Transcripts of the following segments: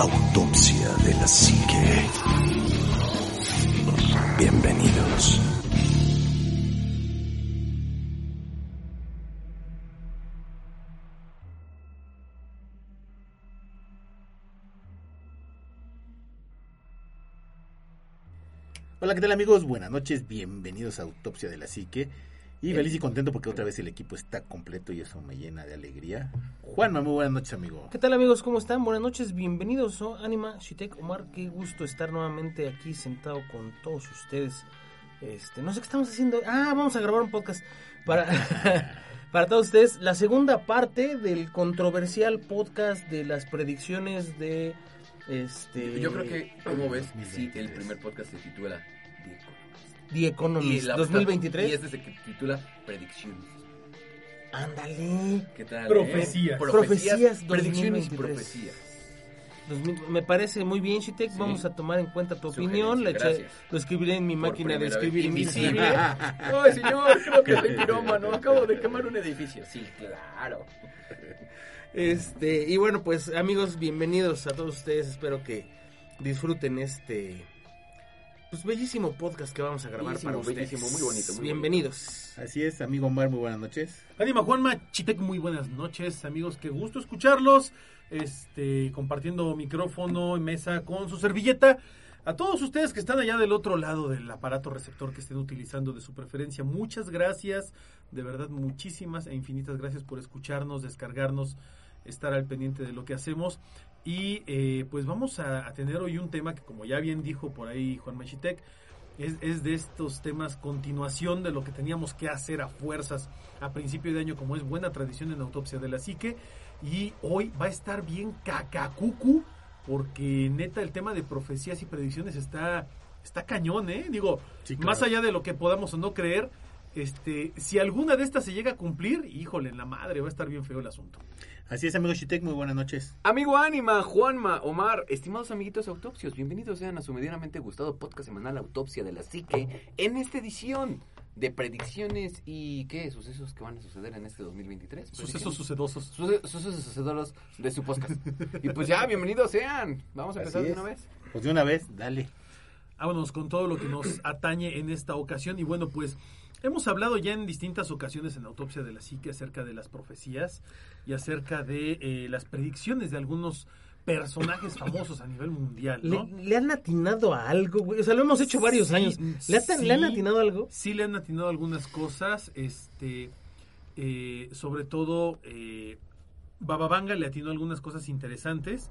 Autopsia de la Psique. Bienvenidos. Hola, ¿qué tal amigos? Buenas noches, bienvenidos a Autopsia de la Psique. Y feliz y contento porque otra vez el equipo está completo y eso me llena de alegría. Juanma, muy buenas noches, amigo. ¿Qué tal amigos? ¿Cómo están? Buenas noches, bienvenidos. a Anima, Shitek, Omar, qué gusto estar nuevamente aquí sentado con todos ustedes. Este, no sé qué estamos haciendo. Ah, vamos a grabar un podcast para, para todos ustedes. La segunda parte del controversial podcast de las predicciones de este. Yo creo que, ¿cómo ves? Sí, el primer podcast se titula The Economist la- 2023. Y este se titula Predicciones. Ándale. ¿Qué tal? eh? Profecías. Profecías Predicciones y 2023. profecías. 2000 me parece muy bien, Shitek. Sí. Vamos a tomar en cuenta tu Sugerencia, opinión. Lo escribiré en mi Por máquina de escribir Invisible. invisible. Ay, señor, creo que soy pirómano. Acabo de quemar un edificio. Sí, claro. Este, y bueno, pues amigos, bienvenidos a todos ustedes. Espero que disfruten este pues bellísimo podcast que vamos a grabar Bellísimo, para ustedes. bellísimo, muy bonito, muy bienvenidos. Así es, amigo Omar, muy buenas noches. Anima Juanma, Chitec, muy buenas noches, amigos, qué gusto escucharlos. Este, compartiendo micrófono y mesa con su servilleta. A todos ustedes que están allá del otro lado del aparato receptor que estén utilizando de su preferencia, muchas gracias, de verdad muchísimas e infinitas gracias por escucharnos, descargarnos, estar al pendiente de lo que hacemos. Y eh, pues vamos a, tener hoy un tema que como ya bien dijo por ahí Juan Machitec, es, es de estos temas continuación de lo que teníamos que hacer a fuerzas a principio de año, como es buena tradición en Autopsia de la Psique. Y hoy va a estar bien cacacucu, porque neta el tema de profecías y predicciones está, está cañón, ¿eh? Digo, Sí, claro. más allá de lo que podamos o no creer, este, si alguna de estas se llega a cumplir, híjole, en la madre, va a estar bien feo el asunto. Así es, amigo Shitek, muy buenas noches. Amigo Ánima, Juanma, Omar, estimados amiguitos autopsios, bienvenidos sean a su medianamente gustado podcast semanal Autopsia de la Psique en esta edición de predicciones y qué sucesos que van a suceder en este 2023. Sucesos sucedosos. Suce- sucesos sucedoros de su podcast. Y pues ya, bienvenidos sean. Vamos a empezar Así de es. una vez. Pues de una vez, dale. Vámonos con todo lo que nos atañe en esta ocasión. Y bueno, pues hemos hablado ya en distintas ocasiones en Autopsia de la Psique acerca de las profecías y acerca de eh, las predicciones de algunos personajes famosos a nivel mundial, ¿Le, ¿no? le han atinado a algo, güey? O sea, lo hemos hecho varios Sí, años. ¿Le, atan- ¿Le han sí. atinado algo? Sí le han atinado algunas cosas, este, eh, sobre todo eh, Bababanga le atinó algunas cosas interesantes,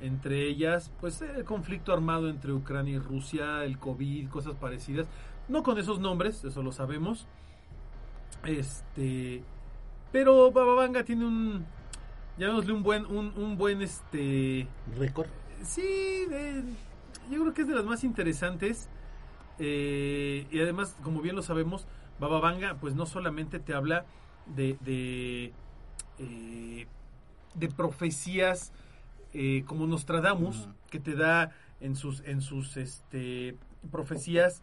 entre ellas, pues el conflicto armado entre Ucrania y Rusia, el COVID, cosas parecidas, no con esos nombres, eso lo sabemos, este, pero Bababanga tiene un, llamémosle un buen, un, un buen, este, Récord. Sí, de- yo creo que es de las más interesantes. eh, y además, como bien lo sabemos, Baba Vanga, pues no solamente te habla de, de, eh, de profecías eh, como Nostradamus, Ujú. que te da en sus, en sus este, profecías,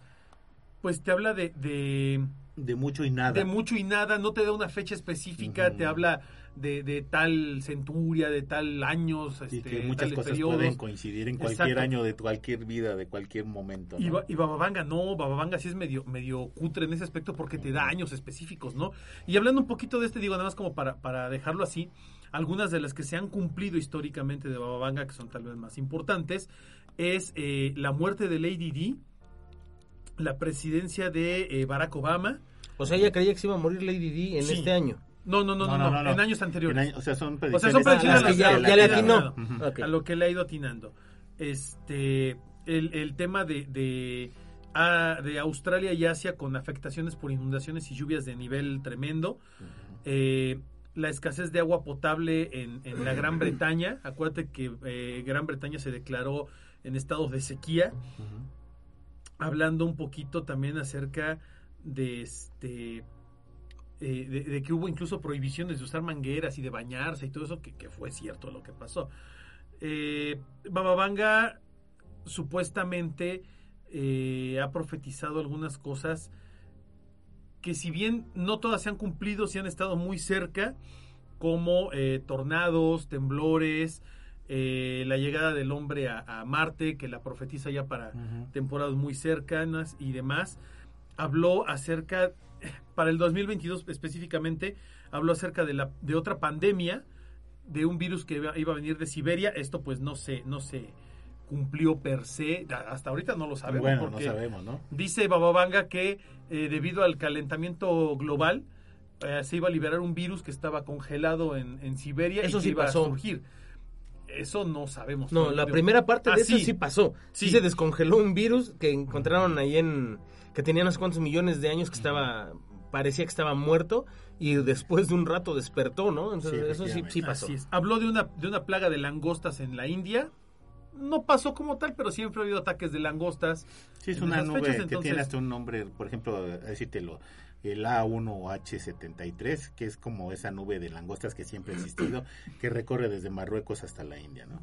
pues te habla de, de, De mucho y nada. de mucho y nada, no te da una fecha específica, te habla de, de tal centuria, de tal años, y este, que muchas cosas periodos. pueden coincidir en cualquier Exacto. año de cualquier vida, de cualquier momento. ¿no? Y, Ba- y Bababanga no, Bababanga sí es medio, medio cutre en ese aspecto porque te da años específicos, ¿no? Y hablando un poquito de este, digo, nada más como para, para dejarlo así, algunas de las que se han cumplido históricamente de Bababanga, que son tal vez más importantes, es eh, la muerte de Lady Di, la presidencia de eh, Barack Obama. O sea, ella creía que se iba a morir Lady Di en Sí. este año. No, no, no, no, no, en años anteriores. En año- o sea, son O sea, son predicciones. Ah, las que ya- le atinó. a lo que le ha ido atinando. Este, el, el tema de, de, de Australia y Asia con afectaciones por inundaciones y lluvias de nivel tremendo. Eh, la escasez de agua potable en, en la Gran Bretaña. Acuérdate que eh, Gran Bretaña se declaró en estado de sequía. Ujú. Hablando un poquito también acerca de este eh, de, que hubo incluso prohibiciones de usar mangueras y de bañarse y todo eso, que, fue cierto lo que pasó. Eh, Bababanga supuestamente eh, ha profetizado algunas cosas que si bien no todas se han cumplido, sí han estado muy cerca, como eh, tornados, temblores, eh, la llegada del hombre a, a Marte, que la profetiza ya para temporadas muy cercanas y demás. Habló acerca, para el 2022 específicamente, habló acerca de, la, de otra pandemia, de un virus que iba, iba a venir de Siberia. Esto pues no se, no se cumplió per se, hasta ahorita no lo sabemos. bueno, no sabemos, ¿no? Dice Bababanga que eh, debido al calentamiento global eh, se iba a liberar un virus que estaba congelado en, en Siberia Eso y que sí iba pasó. a surgir. Eso no sabemos. No, la primera parte Ah, de eso sí. sí pasó. Sí. Sí. se descongeló un virus que encontraron ahí en... que tenía no sé cuántos millones de años que estaba... parecía que estaba muerto y después de un rato despertó, ¿no? Entonces Sí, eso sí, sí pasó. Así es. Habló de una, de una plaga de langostas en la India. No pasó como tal, pero siempre ha habido ataques de langostas. Sí, es una nube fechas, que entonces- tiene hasta un nombre, por ejemplo, a decírtelo, el A1H73, que es como esa nube de langostas que siempre ha existido, que recorre desde Marruecos hasta la India, ¿no?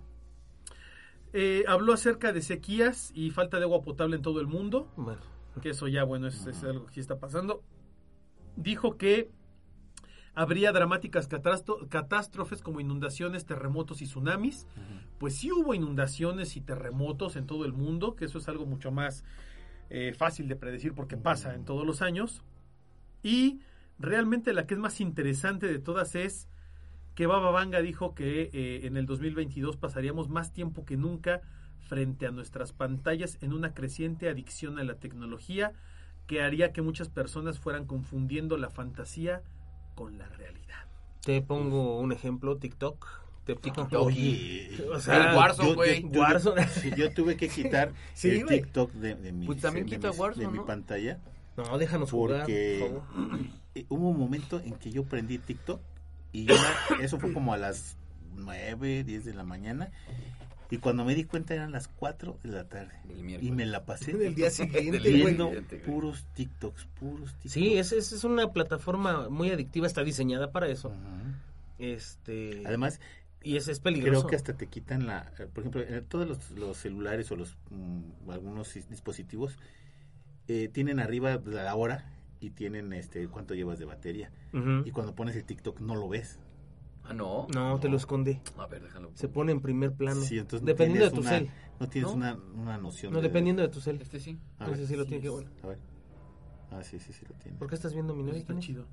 Eh, habló acerca de sequías y falta de agua potable en todo el mundo. Bueno, que eso ya, bueno, es, es algo que sí está pasando. Dijo que habría dramáticas catástro- catástrofes como inundaciones, terremotos y tsunamis. Pues sí hubo inundaciones y terremotos en todo el mundo, que eso es algo mucho más eh, fácil de predecir porque pasa en todos los años. Y realmente la que es más interesante de todas es que Baba Vanga dijo que eh, en el 2022 pasaríamos más tiempo que nunca frente a nuestras pantallas en una creciente adicción a la tecnología que haría que muchas personas fueran confundiendo la fantasía con la realidad. te pongo un ejemplo, TikTok. Te- TikTok. Oye, O sea, el Warzone, yo- güey. yo- tuve que quitar Sí, el. TikTok de, de mi, Pues también de quita Warzone, de mi ¿no? pantalla, No, déjanos jugar, porque hubo un momento en que yo prendí TikTok y eso fue como a las 9, 10 de la mañana. Y cuando me di cuenta eran las 4 de la tarde. Y me la pasé Del día siguiente, viendo puros TikToks, puros TikToks. Sí, es, es, es una plataforma muy adictiva, está diseñada para eso. Este Además, y es, es peligroso. creo que hasta te quitan la... eh, Por ejemplo, en todos los, los celulares o los mm, algunos dispositivos eh, tienen arriba la hora y tienen este cuánto llevas de batería. Y cuando pones el TikTok no lo ves. Ah, no. No, te lo esconde. A ver, déjalo. Se pone en primer plano. Sí, entonces no dependiendo de tienes tu una- cel. No tienes ¿No? Una, una noción. No, de- dependiendo de tu cel. Este sí. A ver, sí lo sí tiene que bueno. a ver. Ah, sí, sí, sí lo tiene. ¿Por qué estás viendo mi novia? Está chido.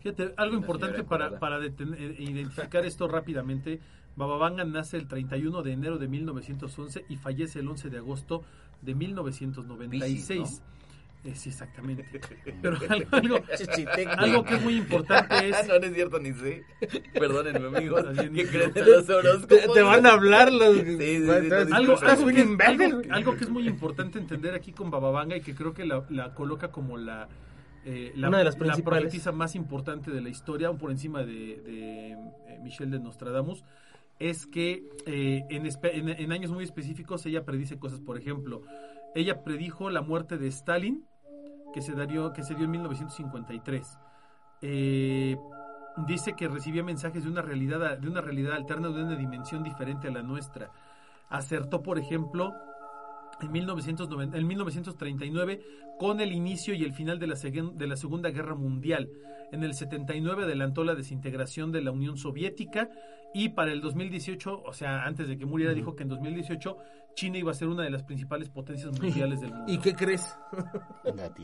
Fíjate, algo importante para, para deten- eh, identificar esto rápidamente. Bababanga nace el 31 de enero de 1911 y fallece el 11 de agosto de 1996. Piscis, Eh, sí, exactamente. Pero algo, que es muy importante es... no, no es cierto, ni sé. Perdónenme, amigos. ¿Qué creen de los horóscopos? Te, te van a hablar los... sí, sí, Estás- no, Algo, que, es- imbécil, algo- güey. algo que es muy importante entender aquí con Bababanga y que creo que la, la coloca como la, eh, la, Una de las la principales. profetisa más importante de la historia, aún por encima de, de, eh, Michelle de Nostradamus, es que eh, en- en años muy específicos ella predice cosas. Por ejemplo, ella predijo la muerte de Stalin, que se, que se dio en 1953. Eh, dice que recibía mensajes de una realidad de una realidad alterna de una dimensión diferente a la nuestra acertó por ejemplo en, 1990 en 1939 con el inicio y el final de la, de la Segunda Guerra Mundial. En el 79 adelantó la desintegración de la Unión Soviética y para el 2018, o sea, antes de que muriera, dijo que en 2018 China iba a ser una de las principales potencias mundiales del mundo. ¿Y qué crees?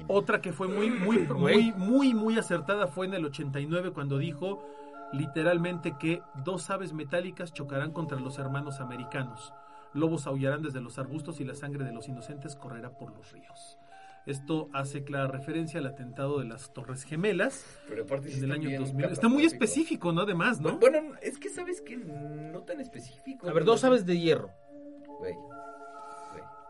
Otra que fue muy, muy, muy, muy, muy acertada fue en el 89 cuando dijo literalmente que dos aves metálicas chocarán contra los hermanos americanos. Lobos aullarán desde los arbustos y la sangre de los inocentes correrá por los ríos. Esto hace clara referencia al atentado de las Torres Gemelas Pero aparte sí en el está año bien 2000. Está muy específico, ¿no? Además, ¿no? Bueno, es que sabes que no tan específico. A ver, dos aves de hierro. Güey.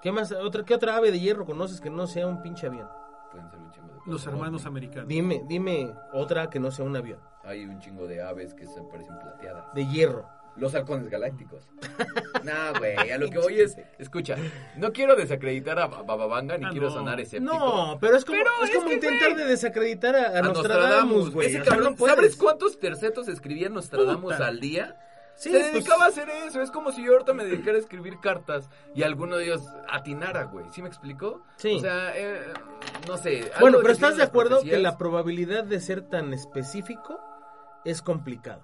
¿Qué más? Otra, ¿Qué otra ave de hierro conoces que no sea un pinche avión? Pueden ser un chingo de cosas. Los hermanos ¿no? americanos. Dime, dime otra que no sea un avión. Hay un chingo de aves que se parecen plateadas. De hierro. Los halcones galácticos. nah, güey, a lo que voy es... Escucha, no quiero desacreditar a Bababanga ni Ah, quiero no. sonar escéptico. No, pero es como, Pero es es como que, intentar güey. de desacreditar a, a A Nostradamus, güey. Ese O sea, cabrón, no puedes. ¿sabes cuántos tercetos escribía Nostradamus Puta. al día? Sí, se pues, dedicaba a hacer eso. Es como si yo ahorita me dedicara a escribir cartas y alguno de ellos atinara, güey. ¿Sí me explicó? Sí. O sea, eh, no sé. Bueno, pero ¿estás de acuerdo que la probabilidad de ser tan específico es complicado?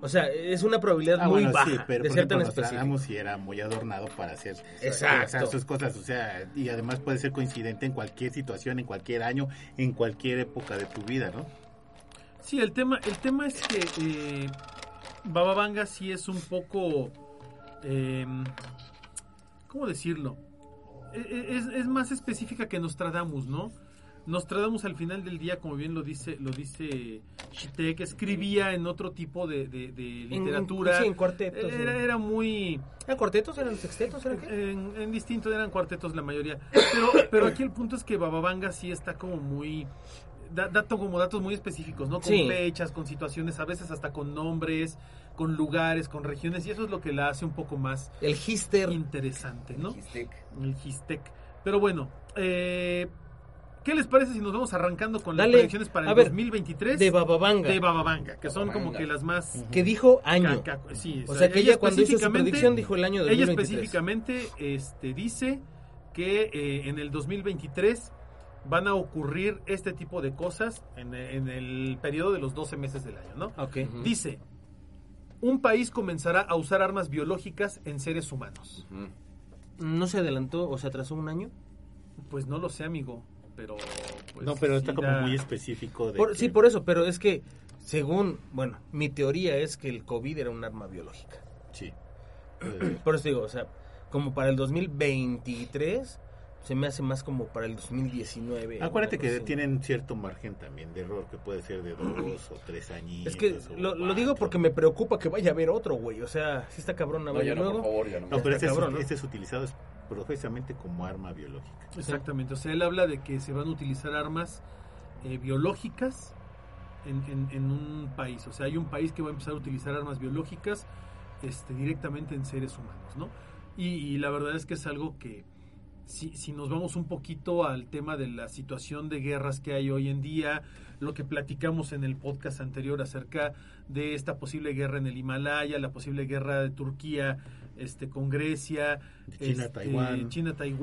O sea, es una probabilidad Ah, muy bueno, baja sí, pero de ser tan específico. Sí era muy adornado para hacer Exacto. o sea, sus cosas, o sea, y además puede ser coincidente en cualquier situación, en cualquier año, en cualquier época de tu vida, ¿no? Sí, el tema, el tema es que eh, Baba Vanga sí es un poco, eh, ¿cómo decirlo? E- e- Es, es más específica que Nostradamus, ¿no? Nostradamus al final del día, como bien lo dice, lo dice Shitek, escribía en otro tipo de, de- de En- en- literatura. sí, en cuartetos, Era, sí. era muy ¿Eran cuartetos? ¿Eran sextetos? ¿Eran qué? en, en distinto eran cuartetos la mayoría. Pero, pero aquí el punto es que Bababanga sí está como muy da, dato como datos muy específicos, ¿no? Con Sí. fechas, con situaciones, a veces hasta con nombres, con lugares, con regiones, y eso es lo que la hace un poco más El Hister. interesante, ¿no? Histec. El Gistec. Pero bueno, eh, ¿qué les parece si nos vamos arrancando con las predicciones para el A ver, 2023 De Bababanga. de Bababanga, que son como que las más que dijo año. ca- ca- sí, O sea, que ella cuando hizo su específicamente- predicción dijo el año ella 2023. específicamente este, dice que eh, en el 2023 van a ocurrir este tipo de cosas en, en el periodo de los 12 meses del año, ¿no? Ok. Ujú. Dice, un país comenzará a usar armas biológicas en seres humanos. ¿No se adelantó o se atrasó un año? Pues no lo sé, amigo, pero... pues, no, pero está sí como da- muy específico de Por- que- Sí, por eso, pero es que, según, bueno, mi teoría es que el COVID era un arma biológica. Sí. Por eso digo, o sea, como para el 2023, se me hace más como para el 2019. Acuérdate que así. tienen cierto margen también de error, que puede ser de dos o tres añitos. Es que lo, digo porque me preocupa que vaya a haber otro, güey. O sea, si está cabrón, a No, ya no, luego. por favor, ya no. No, pero este, es, cabrón, ¿no? este es utilizado profesamente como arma biológica. Exactamente, o sea, él habla de que se van a utilizar armas eh, biológicas en, en- en un país. O sea, hay un país que va a empezar a utilizar armas biológicas este, directamente en seres humanos, ¿no? Y, y la verdad es que es algo que, si, si nos vamos un poquito al tema de la situación de guerras que hay hoy en día, lo que platicamos en el podcast anterior acerca de esta posible guerra en el Himalaya, la posible guerra de Turquía este, con Grecia, De China, este,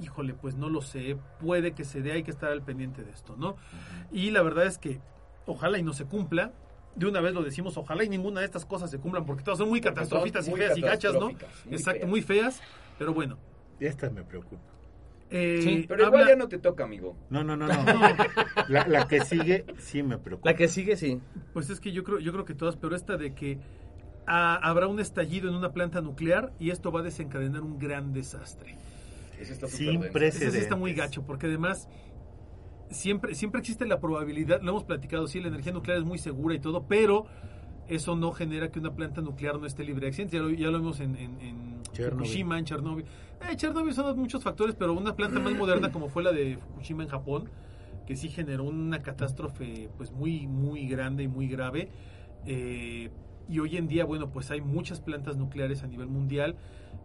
híjole, pues no lo sé, puede que se dé, hay que estar al pendiente de esto, ¿no? Y la verdad es que ojalá y no se cumpla. De una vez lo decimos, ojalá y ninguna de estas cosas se cumplan, porque todas son muy son catastrofistas y feas y gachas, ¿no? Exacto, feas. muy feas, pero bueno. Esta me preocupa. Eh, Sí, Pero habla- igual ya no te toca, amigo. No, no, no, no. La, la que sigue sí me preocupa. La que sigue, sí. Pues es que yo creo, yo creo que todas, pero esta de que ah, habrá un estallido en una planta nuclear y esto va a desencadenar un gran desastre. Eso está Sin precedentes. Ese sí está muy gacho, porque además siempre, siempre existe la probabilidad, lo hemos platicado, sí, la energía nuclear es muy segura y todo, pero eso no genera que una planta nuclear no esté libre de accidentes. Ya lo, ya lo vimos en, en, en Chernobyl. Fukushima, en Chernobyl. Eh, Chernobyl son muchos factores, pero una planta más moderna como fue la de Fukushima en Japón, que sí generó una catástrofe pues muy, muy grande y muy grave. Eh, y hoy en día, bueno, pues hay muchas plantas nucleares a nivel mundial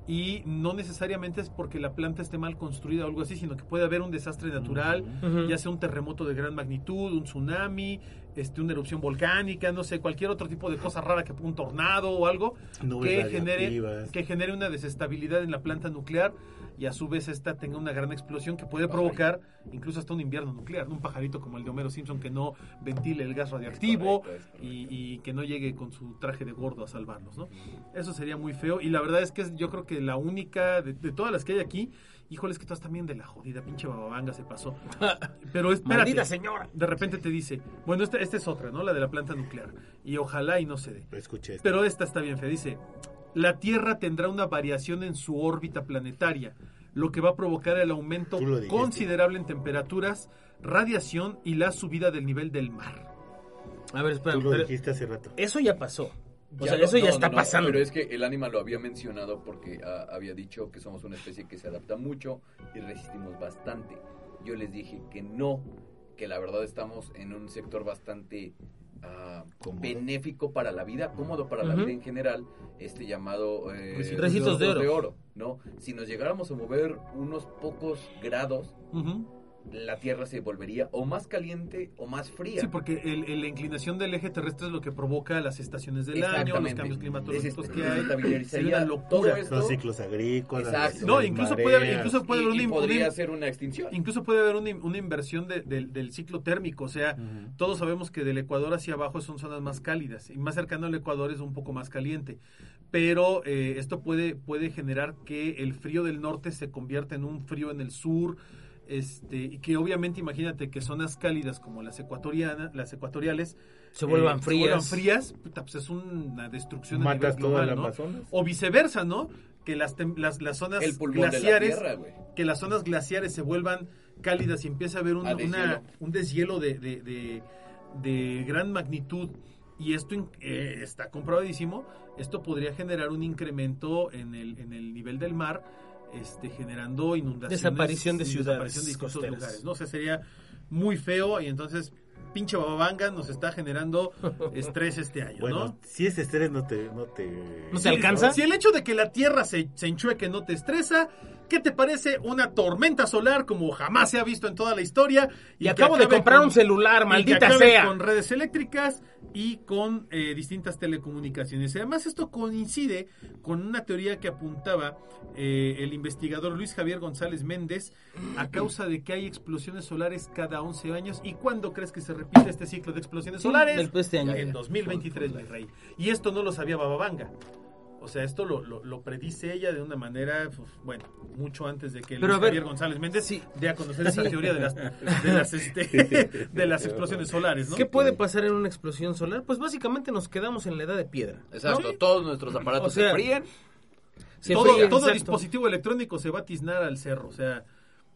y no necesariamente es porque la planta esté mal construida o algo así, sino que puede haber un desastre natural, ya sea un terremoto de gran magnitud, un tsunami, este, una erupción volcánica, no sé, cualquier otro tipo de cosa rara que un tornado o algo Nubes que genere, que genere una desestabilidad en la planta nuclear y a su vez esta tenga una gran explosión que puede provocar incluso hasta un invierno nuclear, ¿no? un pajarito como el de Homero Simpson que no ventile el gas radioactivo correcto, correcto. y, y que no llegue con su traje de gordo a salvarlos, ¿no? Eso sería muy feo y la verdad es que es- yo creo que la única de, de todas las que hay aquí, híjole, es que todas también de la jodida pinche bababanga se pasó. Pero espérate. Maldita señora. De repente te dice, bueno, esta, esta es otra, ¿no? La de la planta nuclear. Y ojalá y no se dé. Escuché esto. Pero esta está bien fea. Dice, la Tierra tendrá una variación en su órbita planetaria, lo que va a provocar el aumento considerable en temperaturas, radiación y la subida del nivel del mar. A ver, espera, Tú lo pero dijiste hace rato. eso ya pasó. O Ya sea, lo- eso ya no, está no, no, pasando. Pero es que el ánima lo había mencionado porque ah, había dicho que somos una especie que se adapta mucho y resistimos bastante. Yo les dije que no, que la verdad estamos en un sector bastante Cómodo. benéfico para la vida, cómodo para la vida en general, este llamado eh, Recitos de oro. ¿no? Si nos llegáramos a mover unos pocos grados, Ujú. La Tierra se volvería o más caliente o más fría. Sí, porque el- el- la inclinación del eje terrestre es lo que provoca las estaciones del año, los cambios climatológicos que hay. Sería una locura. esto. Los ciclos agrícolas. Exacto. No, incluso puede haber- incluso puede y, haber y una- podría una- ser una extinción. Incluso puede haber una, una inversión de- del- del ciclo térmico, o sea, todos sabemos que del Ecuador hacia abajo son zonas más cálidas y más cercano al Ecuador es un poco más caliente, pero eh, esto puede, puede generar que el frío del norte se convierta en un frío en el sur, este, y que obviamente imagínate que zonas cálidas como las ecuatorianas, las ecuatoriales Se vuelvan eh, frías. se vuelvan frías, puta, pues es una destrucción a nivel Matas global, el ¿no? Amazonas. O viceversa, ¿no? Que las, tem- las, las zonas la glaciares Tierra, que las zonas glaciares se vuelvan cálidas y empiece a haber un, una- deshielo. un deshielo de, de, de- de gran magnitud y esto in- eh, está comprobadísimo, esto podría generar un incremento en el, en el nivel del mar, este, generando inundaciones. Desaparición de ciudades desaparición de distintos costeras. lugares, ¿no? O sea, sería muy feo y entonces pinche bababanga nos está generando estrés este año, Bueno, ¿no? si ese estrés no te... No te, ¿No te alcanza? Si el hecho de que la Tierra se, se enchueque no te estresa, ¿qué te parece una tormenta solar como jamás se ha visto en toda la historia? Y acabo de comprar con- un celular, maldita sea. Con redes eléctricas y con eh, distintas telecomunicaciones. Además esto coincide con una teoría que apuntaba eh, el investigador Luis Javier González Méndez a causa de que hay explosiones solares cada 11 años. ¿Y cuándo crees que se repite este ciclo de explosiones Sí, solares? del- este año. En 2023, mi rey. Y esto no lo sabía Bababanga. O sea, esto lo, lo, lo predice ella de una manera, pues, bueno, mucho antes de que Pero Luis a ver, Javier González Méndez sí. dé a conocer esa teoría de las, de las, este, de las explosiones solares, ¿no? ¿Qué puede pasar en una explosión solar? Pues básicamente nos quedamos en la edad de piedra. ¿no? Exacto, todos nuestros aparatos O sea, se fríen. Se todo todo dispositivo electrónico se va a tiznar al cerro. O sea,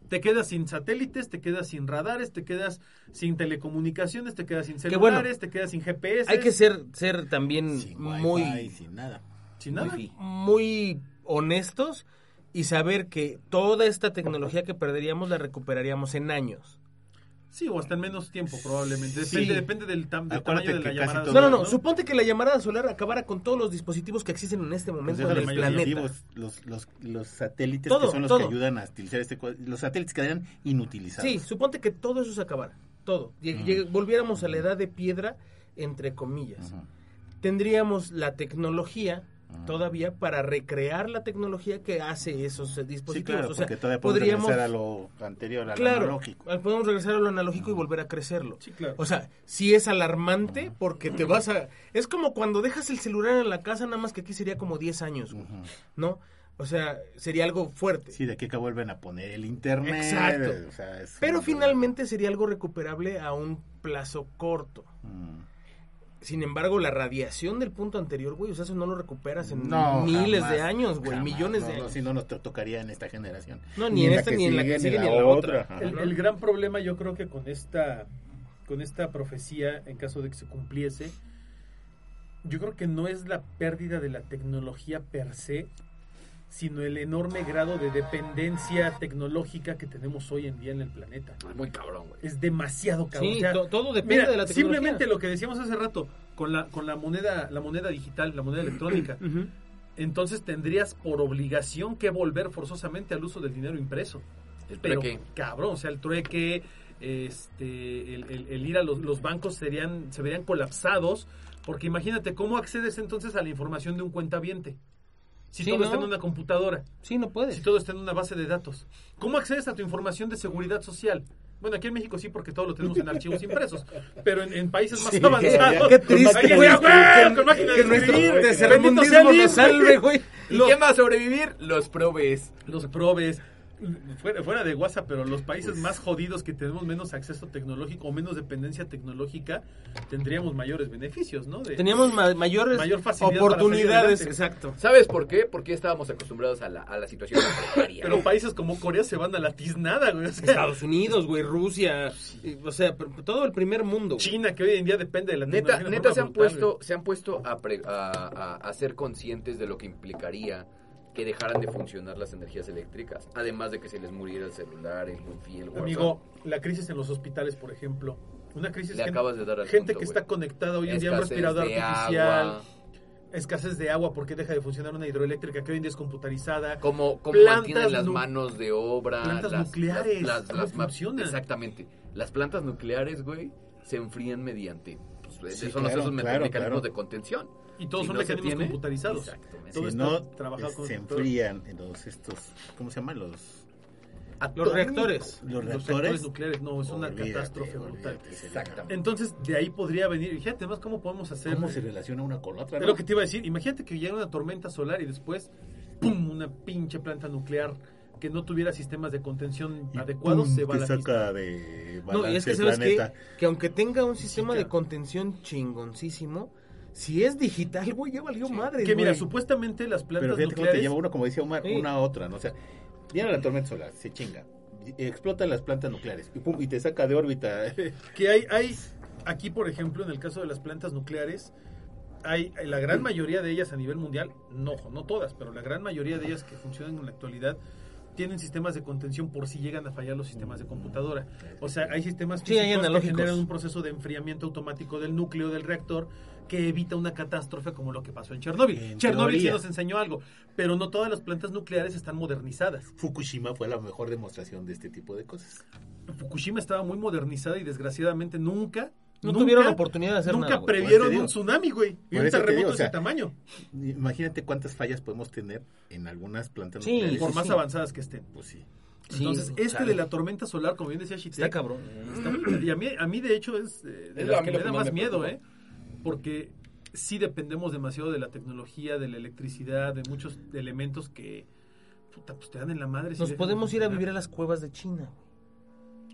te quedas sin satélites, te quedas sin radares, te quedas sin telecomunicaciones, te quedas sin bueno, celulares, te quedas sin GPS. Hay que ser, ser también Sin muy, wifi, sin nada. Sin nada. muy, muy honestos y saber que toda esta tecnología que perderíamos la recuperaríamos en años. Sí, o hasta en menos tiempo probablemente. Sí. Depende, depende del, tam- del tamaño de la llamada. todo- No, no, no. Suponte que la llamarada solar acabara con todos los dispositivos que existen en este Pues momento deja en el los planeta. los, los, los satélites Todo, que son los todo. que ayudan a utilizar este los satélites quedarían inutilizados. Sí, suponte que todo eso se acabara. Todo. Lleg- volviéramos a la edad de piedra, entre comillas. Tendríamos la tecnología. Todavía para recrear la tecnología que hace esos eh, Sí, dispositivos. claro, o sea, porque todavía podemos podríamos regresar a lo anterior, a lo analógico. al- podemos regresar a lo analógico y volver a crecerlo. Sí, claro. O sea, sí es alarmante porque te vas a... Es como cuando dejas el celular en la casa, nada más que aquí sería como 10 años, güey. ¿no? O sea, sería algo fuerte. Sí, de aquí que vuelven a poner el internet. Exacto. o sea, es Pero un- finalmente sería algo recuperable a un plazo corto. Sin embargo, la radiación del punto anterior, güey, o sea, eso no lo recuperas en No, miles jamás, de años, güey, jamás. millones No, de no, años. si no nos to- tocaría en esta generación. No, ni en esta, ni en la que sigue, ni en la otra. El, el gran problema yo creo que con esta con esta profecía en caso de que se cumpliese yo creo que no es la pérdida de la tecnología per se sino el enorme grado de dependencia tecnológica que tenemos hoy en día en el planeta Muy cabrón, güey. es demasiado cabrón Sí, O sea, to- todo depende mira, de la tecnología. simplemente lo que decíamos hace rato con la con la moneda la moneda digital la moneda electrónica entonces tendrías por obligación que volver forzosamente al uso del dinero impreso. El Pero, trueque. cabrón, o sea, el trueque, este, el, el- el ir a los, los bancos serían, se verían colapsados, porque imagínate, ¿cómo accedes entonces a la información de un cuentaviente? Si Sí, todo ¿no? está en una computadora, Sí, no puedes. si todo está en una base de datos. ¿Cómo accedes a tu información de seguridad social? Bueno, aquí en México sí, porque todo lo tenemos en archivos impresos. Pero en, en países más Sí, avanzados. qué triste, ahí, güey, güey, que- con máquina de que nuestro tercermundismo el nos salve, güey. ¿Y Los- va a sobrevivir? Los probes. los probes, fuera, fuera de WhatsApp, pero los países más jodidos que tenemos menos acceso tecnológico o menos dependencia tecnológica, tendríamos mayores beneficios, ¿no? De- Teníamos ma- mayores Mayor oportunidades, exacto. ¿Sabes por qué? Porque estábamos acostumbrados a la, a la situación precaria. Pero países como Corea se van a la tiznada, güey. o sea, Estados Unidos, güey, Rusia, y- o sea, todo el primer mundo. güey. China, que hoy en día depende de la Neta, neta se han brutal, puesto, se han puesto a, pre- a, a- a ser conscientes de lo que implicaría que dejaran de funcionar las energías eléctricas, además de que se les muriera el celular, el wifi, el. WhatsApp. Amigo, la crisis en los hospitales, por ejemplo. Una crisis Le gen- acabas de dar al gente punto, que está conectada hoy en día a un respirador artificial. agua. escasez de agua porque deja de funcionar una hidroeléctrica que hoy en día es computarizada. Como, como mantienen las manos de obra. plantas las, nucleares, Las, ¿cómo las-? Exactamente. Las plantas nucleares, güey, se enfrían mediante. Pues, Sí, son claro, esos claro, mecanismos claro. de contención. Y todos Si son no mecanismos tiene, computarizados. Exactamente. Todo si está no, trabajado con se enfrían los estos, ¿cómo se llaman? Los, Los reactores. los Los reactores. nucleares, no, es una Olvídate, catástrofe brutal. Exactamente. Entonces, de ahí podría venir. Fíjate, además, ¿cómo podemos hacer? ¿Cómo se relaciona una con la otra? Es lo que te iba a decir. Imagínate que llega una tormenta solar y después, ¡pum! Una pinche planta nuclear que no tuviera sistemas de contención adecuados se va a te la saca pista. de No, y es que el sabes planeta. que aunque tenga un sistema de claro. contención chingoncísimo, si es digital, güey, ya valió madre. Que mira, supuestamente las plantas Pero fíjate cómo te nucleares... lleva uno, como decía Omar, Sí. una a otra, ¿no? O sea, viene la tormenta solar, se chinga, y- explota las plantas nucleares y, pum, y te saca de órbita. que hay, hay aquí por ejemplo en el caso de las plantas nucleares hay la gran mayoría de ellas a nivel mundial no no todas pero la gran mayoría de ellas que funcionan en la actualidad tienen sistemas de contención por si llegan a fallar los sistemas de computadora o sea hay sistemas Sí, hay físicos que generan un proceso de enfriamiento automático del núcleo del reactor que evita una catástrofe como lo que pasó en Chernóbil. En Chernóbil sí nos enseñó algo, pero no todas las plantas nucleares están modernizadas. Fukushima fue la mejor demostración de este tipo de cosas. Fukushima estaba muy modernizada y desgraciadamente nunca No nunca- tuvieron oportunidad de hacer Nunca nada, eso previeron un tsunami, güey. Y un terremoto de o sea, ese tamaño. Imagínate cuántas fallas podemos tener en algunas plantas Sí, nucleares. Por más sí. avanzadas que estén. Pues sí. Sí, Entonces, este chale. de la tormenta solar, como bien decía Shitek, Está cabrón. está- y a mí, a mí de hecho es eh, de Es las que me da más me miedo. ¿eh? Porque sí dependemos demasiado de la tecnología, de la electricidad, de muchos elementos que puta, pues te dan en la madre. si Nos podemos ir a vivir a las cuevas de China.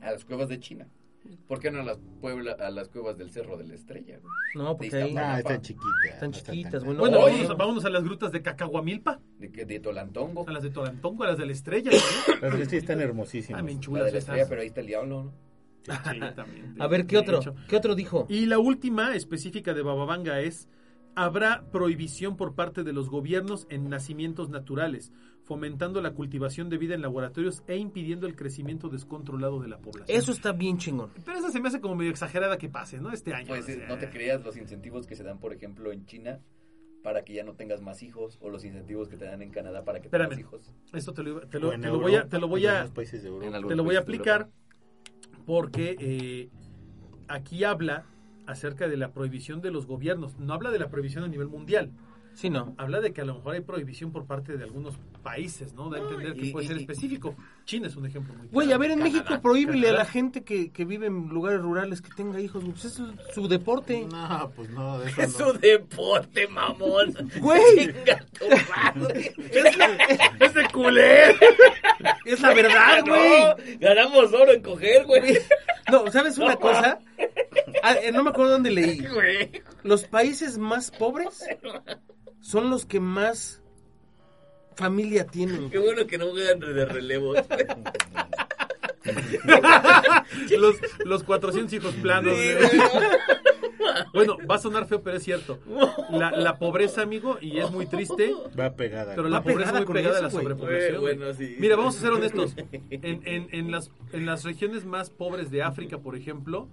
A las cuevas de China. ¿Por qué no a las, puebla, a las cuevas del Cerro de la Estrella? güey? No, porque Ahí. Ah, están chiquitas. Están no chiquitas, bueno, Bueno, vámonos, vámonos a las grutas de Cacahuamilpa, De, Tolantongo. a las de Tolantongo, a las de la Estrella. ¿sí? Las de sí están Ah, hermosísimas. La chulas de la esas. estrella, pero ahí está el diablo, ¿no? Sí, también, A ver, ¿qué otro? hecho. ¿Qué otro dijo? Y la última específica de Bababanga es, habrá prohibición por parte de los gobiernos en nacimientos naturales, fomentando la cultivación de vida en laboratorios e impidiendo el crecimiento descontrolado de la población. Eso está bien chingón. Pero esa se me hace como medio exagerada que pase, ¿no? Este año. Pues o sea. no te creas los incentivos que se dan, por ejemplo, en China para que ya no tengas más hijos o los incentivos que te dan en Canadá para que tengas Espérame. hijos. Esto te lo, te lo- te lo voy a, te lo voy a, te lo voy a aplicar porque eh, aquí habla acerca de la prohibición de los gobiernos. No habla de la prohibición a nivel mundial. Sí, no. habla de que a lo mejor hay prohibición por parte de algunos países, ¿no? Da a entender que y- puede y- ser y- específico. China es un ejemplo muy Güey, a ver, en Canadá, México prohíbele a la gente que, que vive en lugares rurales que tenga hijos, güey. Pues es su, su deporte. No, pues no, de eso Es no. un deporte, mamón. Güey. ¡Es de culé! es la verdad, güey. No, ganamos oro en coger, güey. No, ¿sabes una cosa? Ah, eh, no me acuerdo dónde leí. Güey. Los países más pobres son los que más familia tienen. Qué bueno que no juegan de relevo. los, los 400 hijos planos. Sí. Bueno, va a sonar feo, pero es cierto. La, la pobreza, amigo, y es muy triste, Va pegada. pero la pobreza muy pegada a la sobrepoblación. Bueno, güey. sí. Mira, vamos a ser honestos. En, en, en, las, en las regiones más pobres de África, por ejemplo,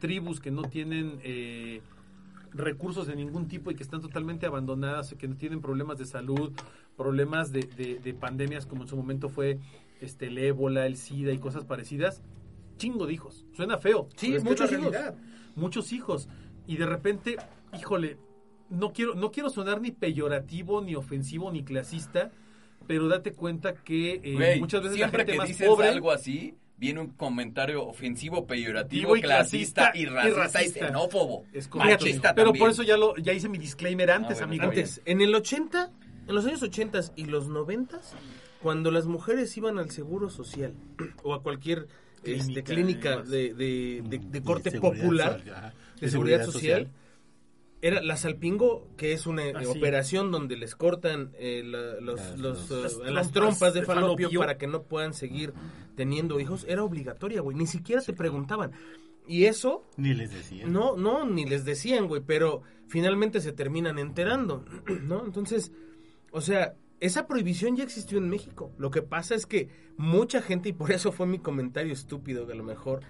tribus que no tienen eh, recursos de ningún tipo y que están totalmente abandonadas, que no tienen problemas de salud, problemas de, de- de pandemias como en su momento fue este, el ébola, el SIDA y cosas parecidas, chingo de hijos. Suena feo. Sí, muchos hijos. Muchos hijos. Y de repente, híjole, no quiero, no quiero sonar ni peyorativo, ni ofensivo, ni clasista, pero date cuenta que eh, muchas veces la gente que más dices pobre algo así, viene un comentario ofensivo, peyorativo, y clasista, clasista y y racista, y xenófobo. Es correcto. Machista pero también. por eso ya lo ya hice mi disclaimer antes, Ah, bueno, amigo. Antes, en el 80, en los años 80 y los 90, cuando las mujeres iban al seguro social o a cualquier Clínica, clínica, clínica de, de- de- de De corte popular, social, de seguridad social, era la salpingo, que es una eh, Ah, sí. operación donde les cortan eh, la- los- Las- los, eh, Las las, trompas de de falopio, falopio. para que no puedan seguir teniendo hijos. Era obligatoria, güey. Ni siquiera te preguntaban. Y eso Ni les decía. no, no, ni les decían, güey, pero finalmente se terminan enterando, ¿no? Entonces, o sea, esa prohibición ya existió en México. Lo que pasa es que mucha gente, y por eso fue mi comentario estúpido, que a lo mejor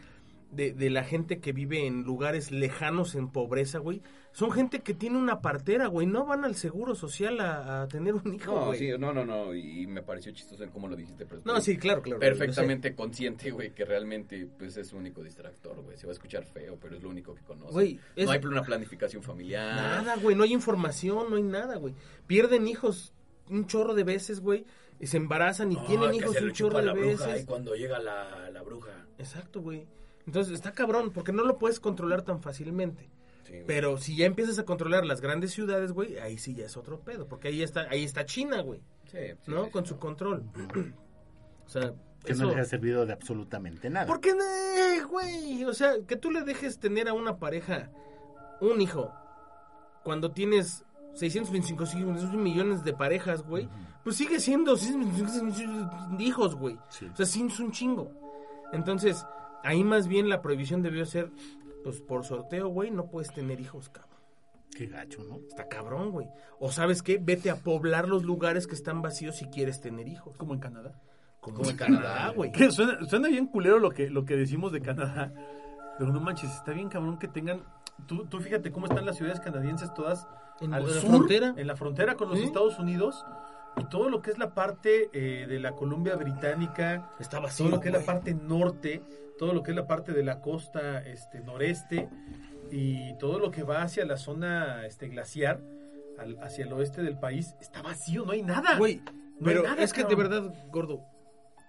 de, de la gente que vive en lugares lejanos en pobreza, güey, son gente que tiene una partera, güey. No van al seguro social a, a tener un hijo, No, güey. sí, no, no, no, y me pareció chistoso en cómo lo dijiste, pero No, sí, claro, claro. perfectamente consciente, güey, que realmente pues es su único distractor, güey. Se va a escuchar feo, pero es lo único que conoce. Güey, es- No hay una planificación familiar. Nada, güey, no hay información, no hay nada, güey. Pierden hijos un chorro de veces, güey, y se embarazan y tienen hijos un chorro de veces. cuando llega la, la bruja. Exacto, güey. Entonces está cabrón, porque no lo puedes controlar tan fácilmente. Sí. Pero si ya empiezas a controlar las grandes ciudades, güey, ahí sí ya es otro pedo, porque ahí está, ahí está China, güey, Sí, sí, ¿no? sí, Con sí, su no. control. o sea, Que eso- no les ha servido de absolutamente nada. ¿Por qué, no, güey? O sea, que tú le dejes tener a una pareja un hijo cuando tienes 625 millones de parejas, güey, pues sigue siendo 625 hijos, güey. Sí. O sea, sí es un chingo. Entonces, ahí más bien la prohibición debió ser, pues por sorteo, güey, no puedes tener hijos, cabrón. Qué gacho, ¿no? Está cabrón, güey. O sabes qué, vete a poblar los lugares que están vacíos si quieres tener hijos. Como en Canadá. Como en Canadá, güey. Suena, suena bien culero lo que, lo que decimos de Canadá. Pero no manches, está bien cabrón que tengan. Tú, tú fíjate cómo están las ciudades canadienses todas En, al la sur, frontera. en la frontera con los ¿Sí? Estados Unidos. Y todo lo que es la parte eh, de la Columbia Británica, Está vacío. todo lo que es la parte norte, todo lo que es la parte de la costa este, noreste y todo lo que va hacia la zona este, glaciar, al- hacia el oeste del país, está vacío, no hay nada. Güey, No pero hay nada, es que de verdad, gordo,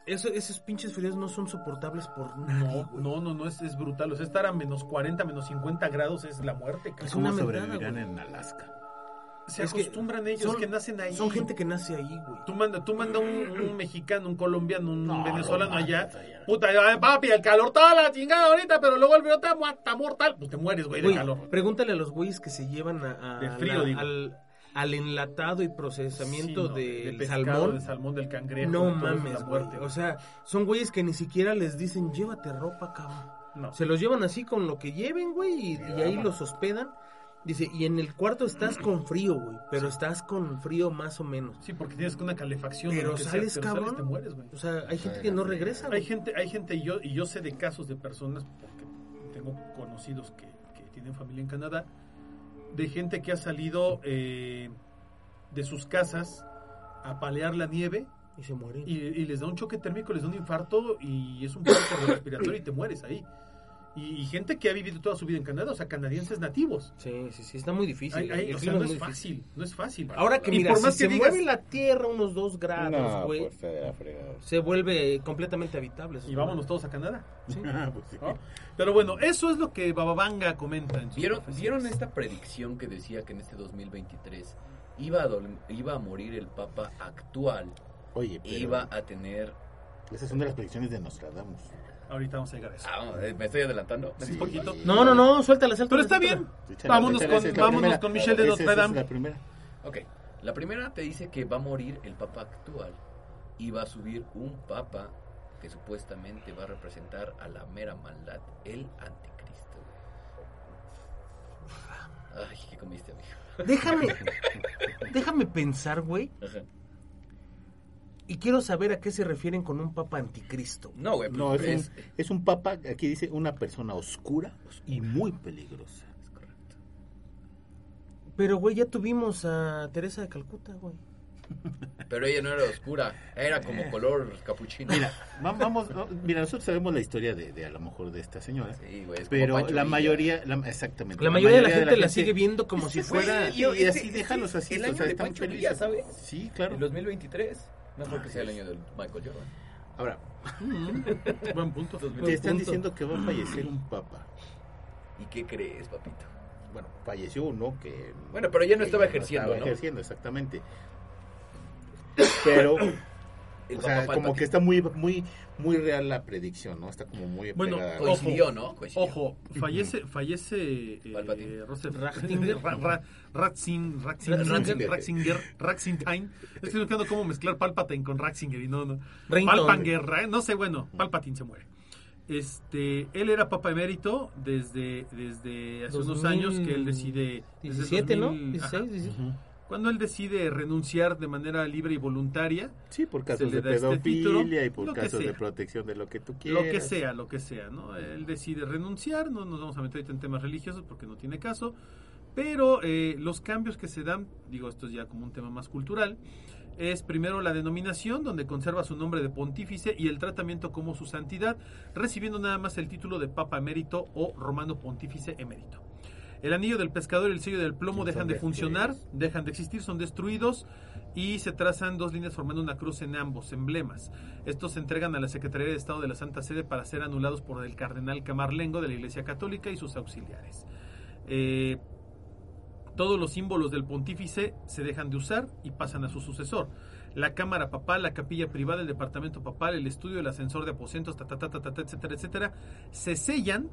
eso, esos pinches fríos no son soportables por nadie, No, no, no, no, es, es brutal. O sea, estar a menos 40, menos 50 grados es la muerte. cabrón. Es ¿Cómo sobrevivirán en Alaska? Se es que acostumbran ellos, son- que nacen ahí. Son gente que nace ahí, güey. Tú manda, tú manda un, un mexicano, un colombiano, un No, venezolano no allá. Puta, ay, papi, el calor toda la chingada ahorita, pero luego el frío está, mortal. Pues te mueres, güey, de calor. pregúntale a los güeyes que se llevan a, a De frío, la- digo. al, al enlatado y procesamiento Sí, no, del pescado, salmón. del salmón, del cangrejo. No de mames, la güey. muerte. O sea, son güeyes que ni siquiera les dicen, llévate ropa, cabrón. no. Se los llevan así con lo que lleven, güey, y, y ahí los hospedan. Dice, y en el cuarto estás con frío, güey, pero estás con frío más o menos. Sí, porque tienes una calefacción. Pero que sea, sales, pero cabrón. te mueres, güey. O sea, hay gente que no regresa, Hay güey. gente, hay gente y yo, y yo sé de casos de personas, porque tengo conocidos que, que tienen familia en Canadá, de gente que ha salido eh, de sus casas a palear la nieve Y se mueren. y, y les da un choque térmico, les da un infarto y es un paro respiratorio y te mueres ahí. Y, y gente que ha vivido toda su vida en Canadá, o sea, canadienses nativos. Sí, sí, sí, está muy difícil. Hay- hay- el o sea, clima no es es muy difícil. fácil, no es fácil. Ahora que Y mira, por si más se que digas- mueve la Tierra unos dos grados, güey, pues, se vuelve completamente habitable. Y vámonos todos a Canadá. Pues sí. ¿no? Pero bueno, eso es lo que Bababanga comenta. En ¿Vieron. ¿Vieron esta predicción que decía que en este 2023 iba a, iba a morir el Papa actual Oye, pero iba a tener... esas son de las predicciones de Nostradamus. Ahorita vamos a llegar a eso. Ah, eh, me estoy adelantando. Un poquito. No, no, no, suéltala, suéltala. Pero está bien. Vámonos con- vámonos con Michelle de Notre Dame. la primera. Ok, la primera te dice que va a morir el Papa actual y va a subir un Papa que supuestamente va a representar a la mera maldad, el anticristo. Ay, ¿qué comiste, amigo? Déjame, déjame pensar, güey, Ajá. Y quiero saber a qué se refieren con un papa anticristo. No, güey, No, pues, es un, es un papa, aquí dice una persona oscura y muy peligrosa. es correcto. Pero, güey, ya tuvimos a Teresa de Calcuta, güey. Pero ella no era oscura, era como color capuchino. Mira, va- vamos, no, mira, nosotros sabemos la historia de, de a lo mejor de esta señora, Sí, güey, es pero la mayoría, la- exactamente, La mayoría de la gente la sigue viendo como si fuera... y, y así este- déjalos así, el o año sea, de Pancho. Villa, ¿sabes? Sí, claro. En 2023, no porque sea el año del Michael Jordan. Ahora, Buen punto. te están diciendo que va a fallecer un papa. ¿Y qué crees, papito? Bueno, falleció uno que... Bueno, pero ya no que estaba ejerciendo, estaba ¿no? ejerciendo, exactamente. Pero, El o sea, Papa como que está muy, muy, muy real la predicción, ¿no? Está como muy Bueno, pegada. Coincidió, ¿no? Coincidió. Ojo, fallece, fallece eh. Rosef- Ratzinger. Ra- Ra- Ratzin- Ratzinger, Ratzinger. Ratzinger, Ratzinger, Estoy buscando cómo mezclar Palpatine con Ratzinger y no, no. Palpanger, no sé, bueno, Palpatine se muere. Este, él era papa emérito desde, desde hace unos 2000, años que él decide... desde 17, ¿no? 2000, ajá, 16, 17. Cuando él decide renunciar de manera libre y voluntaria, Sí, por casos de este pedofilia y por casos de protección de lo que tú quieras. lo que sea, lo que sea, ¿no? Él decide renunciar, no nos vamos a meter ahorita en temas religiosos porque no tiene caso, pero eh, los cambios que se dan, digo, esto es ya como un tema más cultural, es primero la denominación, donde conserva su nombre de pontífice y el tratamiento como su santidad, recibiendo nada más el título de Papa Emérito o Romano Pontífice Emérito. El anillo del pescador y el sello del plomo dejan de funcionar, dejan de existir, son destruidos y se trazan dos líneas formando una cruz en ambos emblemas. Estos se entregan a la Secretaría de Estado de la Santa Sede para ser anulados por el cardenal Camarlengo de la Iglesia Católica y sus auxiliares. Eh, todos los símbolos del pontífice se dejan de usar y pasan a su sucesor. La cámara papal, la capilla privada, el departamento papal, el estudio, el ascensor de aposentos, ta, ta, ta, ta, ta, ta, etcétera, etcétera, se sellan.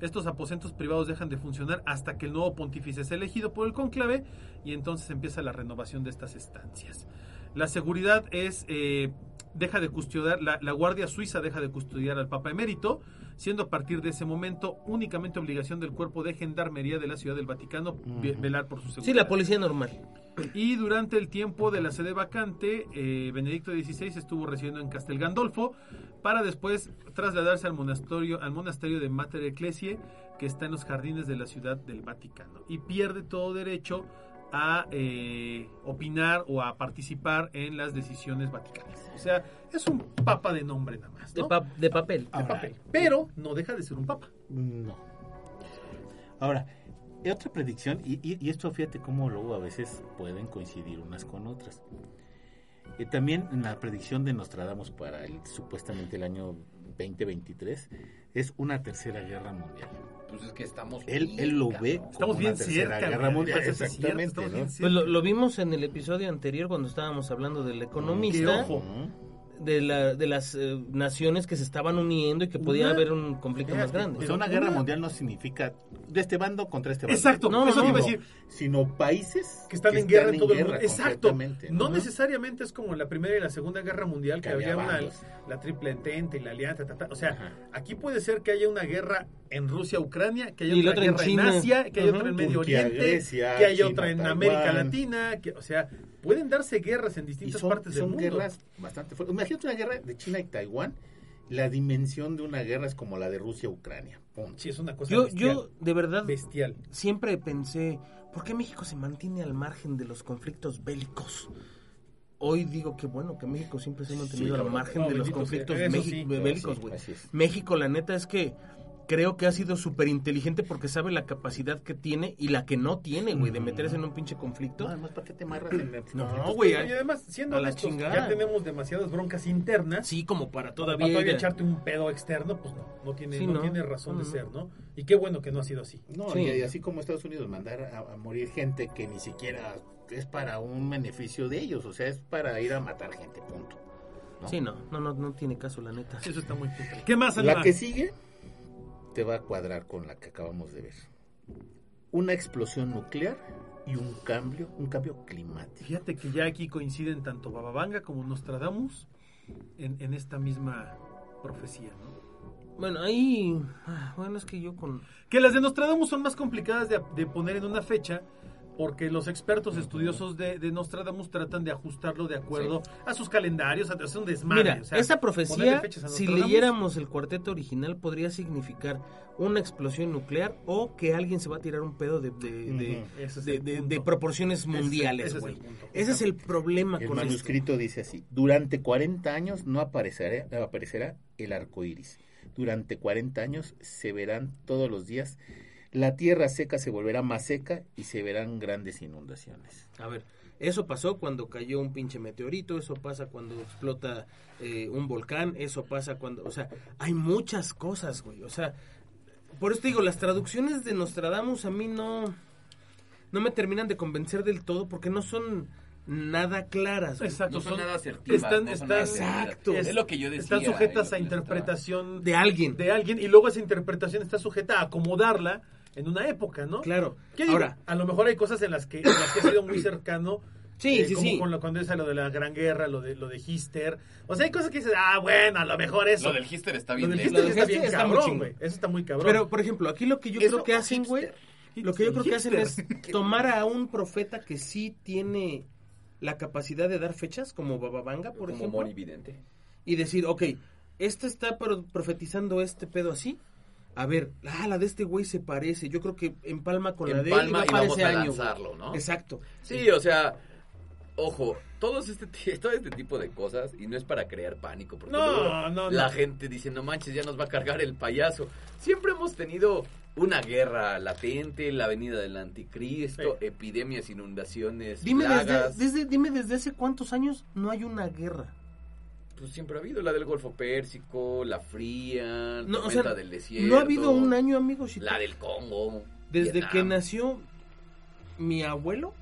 Estos aposentos privados dejan de funcionar hasta que el nuevo pontífice es elegido por el conclave y entonces empieza la renovación de estas estancias. La seguridad es eh, deja de custodiar, la, la Guardia Suiza deja de custodiar al Papa Emérito, siendo a partir de ese momento únicamente obligación del cuerpo de gendarmería de la Ciudad del Vaticano velar por su seguridad. Sí, la policía normal. Y durante el tiempo de la sede vacante, eh, Benedicto XVI estuvo residiendo en Castel Gandolfo para después trasladarse al monasterio, al monasterio de Mater Ecclesiae, que está en los jardines de la ciudad del Vaticano. Y pierde todo derecho a eh, opinar o a participar en las decisiones vaticanas. O sea, es un papa de nombre nada más. De, de papel. De Ahora, papel. Pero no deja de ser un papa. No. Ahora, otra predicción, y, y- y esto fíjate cómo luego a veces pueden coincidir unas con otras. Eh, también en la predicción de Nostradamus para el, supuestamente el año 2023 es una tercera guerra mundial. Pues es que estamos. Él, bien, él lo cabrón. ve como Estamos bien cerca. guerra mundial. Cierto, Exactamente, Pues lo, lo vimos en el episodio anterior cuando estábamos hablando del economista, ojo. De, la, de las eh, naciones que se estaban uniendo y que podía Una- haber un conflicto más grande. O Pero sea, una guerra una- mundial no significa de este bando contra este bando. Exacto, No, eso no, te iba a Sino- decir. Sino países que están en guerra en todo el mundo. Exacto. No ¿no? necesariamente es como la Primera y la Segunda Guerra Mundial, que, Que había había una, la Triple Entente y la Alianza. ta, ta. O sea, Ajá. aquí puede ser que haya una guerra en Rusia, Ucrania, que haya Y la otra en guerra en, China. Asia, que haya Ajá. otra en Medio Turquía, Oriente, Grecia, que haya China, otra en Taiwán. América Latina. Que, o sea, pueden darse guerras en distintas son, partes del son mundo. guerras bastante fuertes. Imagínate una guerra de China y Taiwán. La dimensión de una guerra es como la de Rusia-Ucrania. Punto. Sí, es una cosa Yo, bestial. yo de verdad bestial. siempre pensé, ¿por qué México se mantiene al margen de los conflictos bélicos? Hoy digo que bueno, que México siempre se ha mantenido al margen No, de los conflictos sea, eso México- sí. bélicos, güey. así es. México, la neta es que creo que ha sido súper inteligente porque sabe la capacidad que tiene y la que no tiene, güey, de meterse en un pinche conflicto. No, además, ¿para qué te amarras en el No, güey, Y además, siendo a la honestos, chingada. ya tenemos demasiadas broncas internas. Sí, como para Todavía, todavía... todavía echarte un pedo externo, pues no, no tiene, Sí, no no. tiene razón de no. ser, ¿no? Y qué bueno que no ha sido así. No, Sí. y, así como Estados Unidos mandar a, a morir gente que ni siquiera es para un beneficio de ellos, o sea, es para ir a matar gente, punto. ¿no? Sí, no, no, no, no tiene caso, la neta. Eso está muy puto. ¿Qué más, La que sigue te va a cuadrar con la que acabamos de ver. Una explosión nuclear y un cambio, un cambio climático. Fíjate que ya aquí coinciden tanto Bababanga como Nostradamus en, en esta misma profecía, ¿no? Bueno, ahí... ah, Bueno, es que yo con... Que las de Nostradamus son más complicadas de, de poner en una fecha porque los expertos estudiosos de, de Nostradamus tratan de ajustarlo de acuerdo a sus calendarios, a es un desmadre. Mira, o sea, esa profecía, si leyéramos el cuarteto original, podría significar una explosión nuclear o que alguien se va a tirar un pedo de, de, de- Ujú. Ese es de- el de- punto. de proporciones el- mundiales, ese es güey. el punto. Ese es el problema El con esto. manuscrito dice así: Durante 40 años no aparecerá, aparecerá el arco iris. Durante 40 años se verán todos los días. La tierra seca se volverá más seca y se verán grandes inundaciones. A ver, eso pasó cuando cayó un pinche meteorito, eso pasa cuando explota eh, un volcán, eso pasa cuando, o sea, hay muchas cosas, güey, o sea, por eso te digo, las traducciones de Nostradamus a mí no, no me terminan de convencer del todo porque no son nada claras. güey. Exacto, No son son- nada asertivas. están- no son están- nada exacto. asertivas. Es lo que yo decía. están sujetas es lo a interpretación De alguien. de alguien y luego esa interpretación está sujeta a acomodarla en una época, ¿no? Claro. ¿Qué digo? Ahora, a lo mejor hay cosas en las que, en las que he sido muy cercano. Sí, eh, sí, como sí. con lo, cuando es lo de la Gran Guerra, lo de lo de Hister. O sea, hay cosas que dices, ah, bueno, a lo mejor eso. Lo del Hister está Lo bien. del lejos. Hister del está Hister bien está muy cabrón, güey. Eso está muy cabrón. pero por ejemplo, aquí lo que yo Eso creo que hacen, güey. Lo que yo creo que hacen es tomar a un profeta que sí tiene la capacidad de dar fechas, como Bababanga, por Como ejemplo, monividente. y decir, ok, este está pro- profetizando este pedo así. A ver, ah, la de este güey se parece. Yo creo que empalma con la de él y va y vamos ese a año. lanzarlo, güey. ¿no? Exacto. Sí, o sea, ojo, todos este, todo este tipo de cosas, y no es para crear pánico, porque No, no, no. la gente dice, no manches, ya nos va a cargar el payaso. Siempre hemos tenido una guerra latente, la venida del anticristo, Sí. epidemias, inundaciones, Dime desde, desde, dime desde hace cuántos años no hay una guerra. Pues siempre ha habido la del Golfo Pérsico, la fría, No, o sea, del desierto. No ha habido un año, amigos. La del Congo. Desde Vietnam. que nació mi abuelo,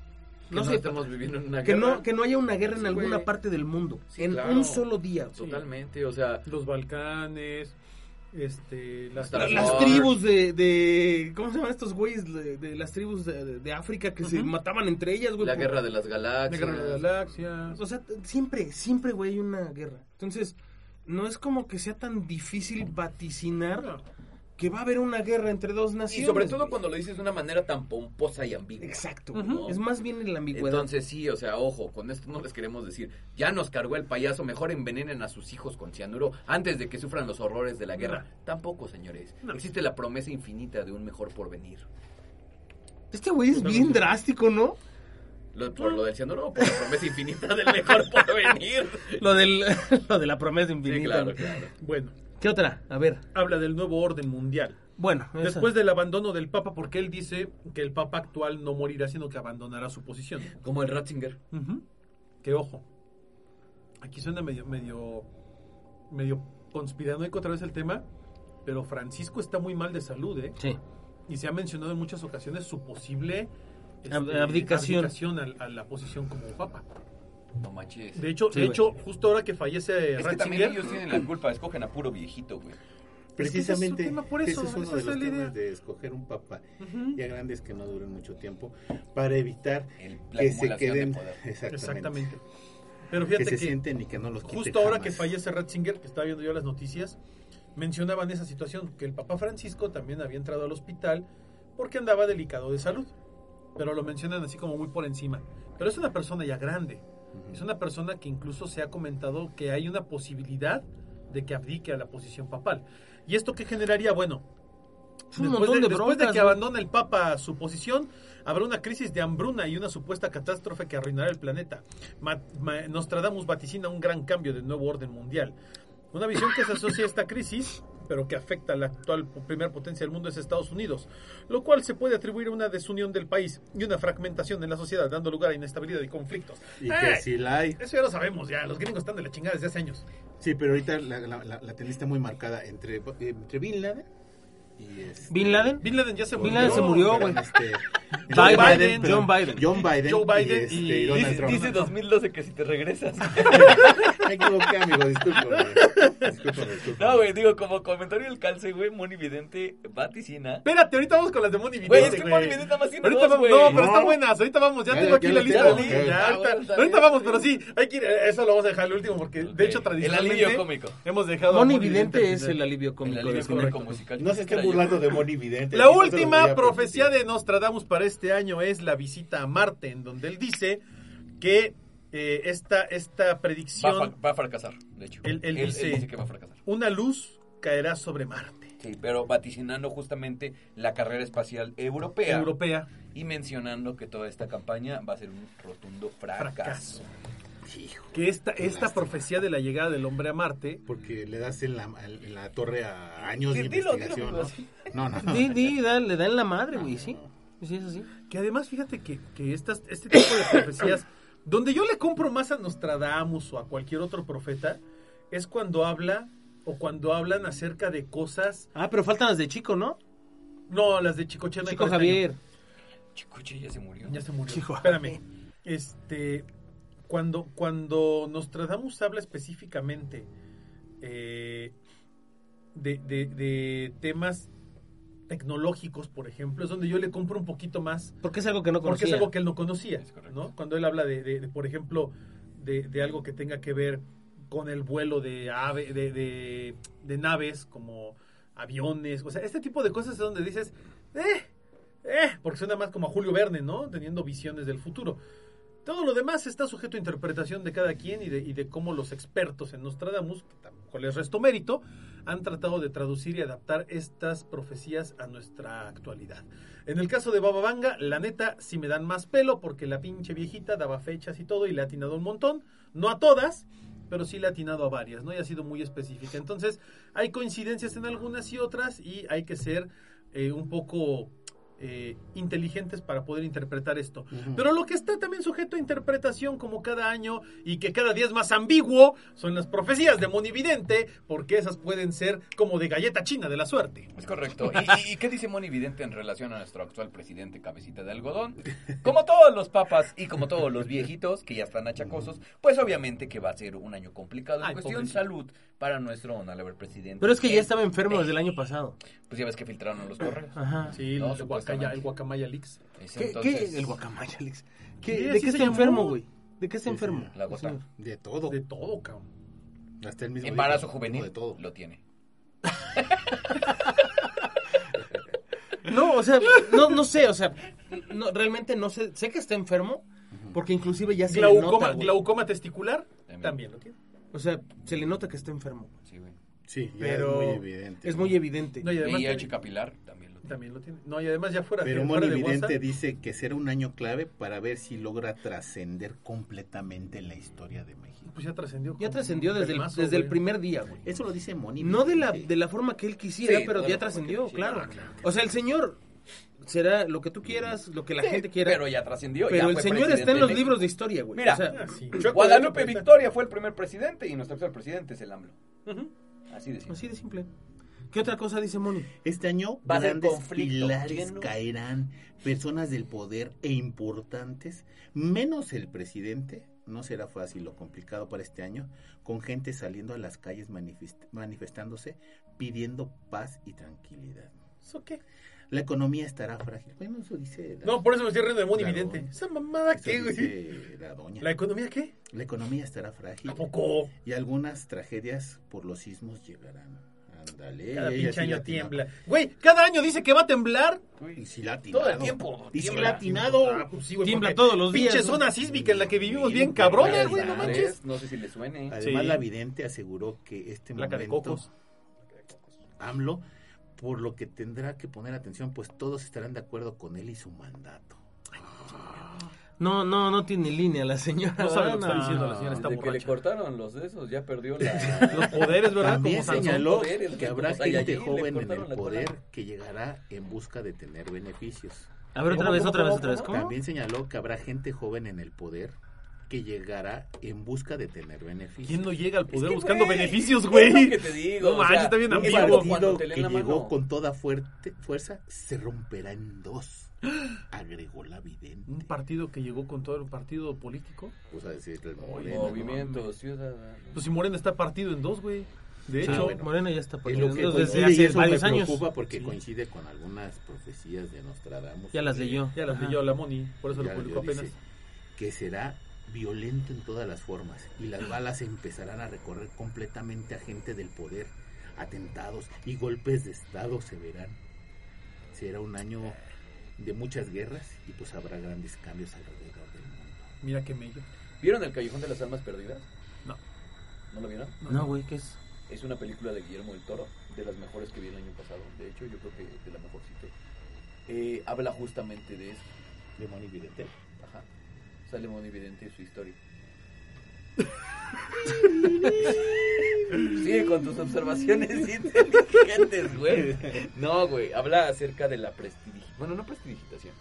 Que no no sé, estamos viviendo en una que guerra. no, que no haya una guerra en Sí, alguna güey. parte del mundo. Sí, en claro. un solo día. Totalmente, o sea, Los Balcanes, este, las, La- tribus de, de. ¿Cómo se llaman estos güeyes? De, de las tribus de, de- de África que se mataban entre ellas, güey. la por- guerra de las la galaxias. Guerra de las Galaxias. O sea, siempre, siempre, güey, hay una guerra. Entonces, no es como que sea tan difícil vaticinar. Que va a haber una guerra entre dos Y naciones. sobre todo cuando lo dices de una manera tan pomposa y ambigua. Exacto. Es más bien en la ambigüedad. Entonces sí, o sea, ojo, con esto no les queremos decir, ya nos cargó el payaso, mejor envenenen a sus hijos con cianuro antes de que sufran los horrores de la guerra. Tampoco, señores. No. Existe la promesa infinita de un mejor porvenir. este güey es bien drástico, ¿no? Lo, ¿Por lo del cianuro o por la promesa infinita del mejor porvenir? Lo, del, lo de la promesa Sí, infinita. claro, güey. claro. Bueno, ¿Qué otra? A ver. habla del nuevo orden mundial. Bueno, esa. Después del abandono del Papa, porque él dice que el Papa actual no morirá, sino que abandonará su posición. Como el Ratzinger. Ujú. Que ojo, aquí suena medio, medio, medio conspiranoico otra vez el tema, pero Francisco está muy mal de salud, ¿eh? Sí. Y se ha mencionado en muchas ocasiones su posible este, Ab- abdicación. abdicación a, a la posición como Papa. No manches. De hecho, Sí, de hecho, justo ahora que fallece es que también Ratzinger, ellos tienen la culpa, escogen a puro viejito, güey. Precisamente, ese es ese eso, es uno de es los la idea. temas de escoger un papa Ujú. ya grandes que no duren mucho tiempo para evitar El- que se queden exactamente, Exactamente. Pero que fíjate se que, sienten y que no los quite justo ahora jamás. que fallece Ratzinger, que estaba viendo yo las noticias, mencionaban esa situación, que el Papa Francisco también había entrado al hospital porque andaba delicado de salud. Pero lo mencionan así como muy por encima. Pero es una persona ya grande. Es una persona que incluso se ha comentado que hay una posibilidad de que abdique a la posición papal. ¿Y esto qué generaría? Bueno, después, de, después que abandone el Papa su posición, habrá una crisis de hambruna y una supuesta catástrofe que arruinará el planeta. Ma- ma- Nostradamus vaticina un gran cambio del nuevo orden mundial. Una visión que se asocia a esta crisis, pero que afecta a la actual primera potencia del mundo es Estados Unidos, lo cual se puede atribuir a una desunión del país y una fragmentación en la sociedad, dando lugar a inestabilidad y conflictos. y que ¡Eh! sí la hay Eso ya lo sabemos, ya. Los gringos están de la chingada desde hace años. sí pero ahorita la, la, la, la tenista muy marcada entre, entre Bin Laden y este, ¿Bin Laden? Bin Laden ya se Bin murió. Laden se murió, güey. este, Biden, Biden, John Biden. John Biden Joe Biden y, este, y- Donald dice- Trump. Dice 2012 que si te regresas. me equivoqué amigo discúlpame. No, güey, digo, como comentario del calce, güey, Moni Vidente vaticina. Espérate, ahorita vamos con las de Moni Vidente, Güey, es que. Moni Vidente nada más tiene Ahorita dos, vamos, no, pero No. están buenas. Ahorita vamos, ya, Ya, tengo ya aquí la la lista. Ah, ahorita, vamos, pero sí, hay que ir, eso lo vamos a dejar al último porque de hecho El tradicionalmente alivio cómico. hemos dejado Moni Moni Vidente es el alivio El cómico. alivio de cómico musical. no se yo. burlando de Moni Vidente La última profecía de Nostradamus para este año es la visita a Marte, en donde él dice que eh, esta, esta Va a, predicción, va a fracasar, de hecho. Él- él dice- que va a fracasar. una luz caerá sobre Marte, Sí, pero vaticinando justamente la carrera espacial europea. europea. Y mencionando que toda esta campaña va a ser un rotundo fracaso. Fracaso. Que esta, esta profecía de la llegada del hombre a Marte porque le das en la, en la torre a años de Dilo, investigación dilo ¿no? no no no Di, di, da- le da en la madre, güey, sí. Sí, es así. Que además, fíjate que, que estas, este tipo de profecías, donde yo le compro más a Nostradamus o a cualquier otro profeta, es cuando habla o cuando hablan acerca de cosas. Ah, pero faltan las de Chico, ¿no? No, las de Chicoche no hay Chico este Javier. Chicoche ya se murió. Ya se murió. Chico Espérame. Este. Cuando, cuando Nostradamus habla específicamente eh, de, de- de temas tecnológicos, por ejemplo, es donde yo le compro un poquito más Porque es algo que no Porque es algo que él no conocía. ¿no? Cuando él habla de, de- de, por ejemplo, de, de algo que tenga que ver con el vuelo de, ave, de, de- de naves como aviones, o sea, este tipo de cosas es donde dices, eh, Eh, porque suena más como a Julio Verne, ¿no? Teniendo visiones del futuro. Todo lo demás está sujeto a interpretación de cada quien y de, cómo los expertos en Nostradamus, que tampoco les resto mérito, han tratado de traducir y adaptar estas profecías a nuestra actualidad. En el caso de Baba Vanga, la neta sí me dan más pelo porque la pinche viejita daba fechas y todo y le ha atinado un montón. No a todas, pero sí le ha atinado a varias, ¿no? Y ha sido muy específica. Entonces, hay coincidencias en algunas y otras y hay que ser eh, un poco eh, inteligentes para poder interpretar esto. Pero lo que está también sujeto a interpretación como cada año y que cada día es más ambiguo son las profecías de Monividente, porque esas pueden ser como de galleta china de la suerte. Es correcto. ¿Y, y qué dice Moni Vidente en relación a nuestro actual presidente Cabecita de Algodón? Como todos los papas y como todos los viejitos que ya están achacosos, pues obviamente que va a ser un año complicado en Ay, cuestión pobrecito. salud para nuestro honorable presidente. Pero es que ya Eh, estaba enfermo desde el año pasado. Pues ya ves que filtraron los correos. Ajá. Sí, No, el, guacaya, el guacamaya leaks. ¿Qué, entonces- qué- El guacamaya, Alex. ¿Qué- ¿De así qué está enfermo, güey? ¿De qué está Sí, enfermo? sí, La gota. De todo. De todo, cabrón. Hasta el mismo Embarazo juvenil De todo. lo tiene. No, o sea, no, no sé, o sea, no, realmente no sé. Sé que está enfermo, porque inclusive ya se le Glaucoma, nota, güey. glaucoma testicular También. también lo tiene. O sea, se le nota que está enfermo. Sí, güey. Sí, Pero es muy evidente. Es muy evidente. No, y además VIH capilar también lo tiene. también lo tiene. No, y además ya fuera, Pero fuera de Monividente WhatsApp, dice que será un año clave para ver si logra trascender completamente en la historia de México. pues ya trascendió. Ya trascendió desde, el, desde el primer día, güey. Eso lo dice Moni. No de la, de la forma que él quisiera, Sí, pero ya trascendió, claro. claro. O sea, el señor será lo que tú quieras, lo que la Sí, gente quiera. Pero ya trascendió. ya Pero el fue señor está en los libros de historia, güey. Mira. O sea, sí. Chueco, Guadalupe Victoria fue el primer presidente y nuestro actual presidente es el AMLO. Así de simple. así de simple. ¿Qué otra cosa dice Moni? Este año Va grandes conflicto. pilares caerán, personas del poder e importantes, menos el presidente. No será fácil o complicado para este año, con gente saliendo a las calles manifest- manifestándose, pidiendo paz y tranquilidad. ¿Eso qué? La economía estará frágil. Bueno, eso dice la, No, por eso me estoy riendo de Moni Claro. Vidente. ¿Esa mamada eso qué, güey? dice la doña. ¿La economía qué? La economía estará frágil ¿A poco? y algunas tragedias por los sismos llegarán. Ándale. Cada pinche año tiembla. Güey, cada año dice que va a temblar. Y sí la Todo el tiempo. Y tiembla. la atinado. Ah, pues sí, Tiembla todos los días, Pinche ¿no? zona sísmica en la que vivimos bien cabrona, puedes güey, no manches. No sé si le suene. Además, Sí. la vidente aseguró que este Placa de momento cocos. AMLO, por lo que tendrá que poner atención, pues todos estarán de acuerdo con él y su mandato. No, no, no tiene línea la señora. No sabe lo que está diciendo la señora, está Desde que le cortaron los de esos, ya perdió la... Los poderes, ¿verdad? También Como señaló poderes, que habrá gente Saiyajin, le joven en el poder cola. que llegará en busca de tener beneficios. A ver, otra ¿Cómo, vez, otra vez, otra vez. También señaló que habrá gente joven en el poder que llegará en busca de tener beneficios. ¿Quién no llega al poder Es que, buscando güey, beneficios, es güey? lo que te digo, No o manches, sea, está bien ambiguo. partido cuando partido te que la llegó mano. con toda fuerte, fuerza se romperá en dos, agregó la vidente. Un partido que llegó con todo el partido político. Pues a decir, el Morena, ¿no? Movimiento Ciudadano. Pues si Morena está partido en dos, güey. De Sí, hecho, bueno. Morena ya está Es poniendo lo que desde hace eso me varios años. preocupa porque Sí. coincide con algunas profecías de Nostradamus. Ya las leyó. ya las leyó la Moni, por eso ya lo publicó dice apenas. Que será violento en todas las formas y las balas empezarán a recorrer completamente a gente del poder, atentados y golpes de estado se verán. Será un año de muchas guerras y pues habrá grandes cambios alrededor del mundo. Mira qué mello. ¿Vieron El Callejón de las Almas Perdidas? No. ¿No lo vieron? No, güey, ¿qué es? Es una película de Guillermo del Toro, de las mejores que vi el año pasado. De hecho, yo creo que de la mejorcita. Eh, habla justamente de eso. De Moni Vidente. Ajá. Sale muy evidente su historia. Sigue con tus observaciones inteligentes, güey. No, güey. Habla acerca de la prestidigitación. Bueno, no prestidigitación.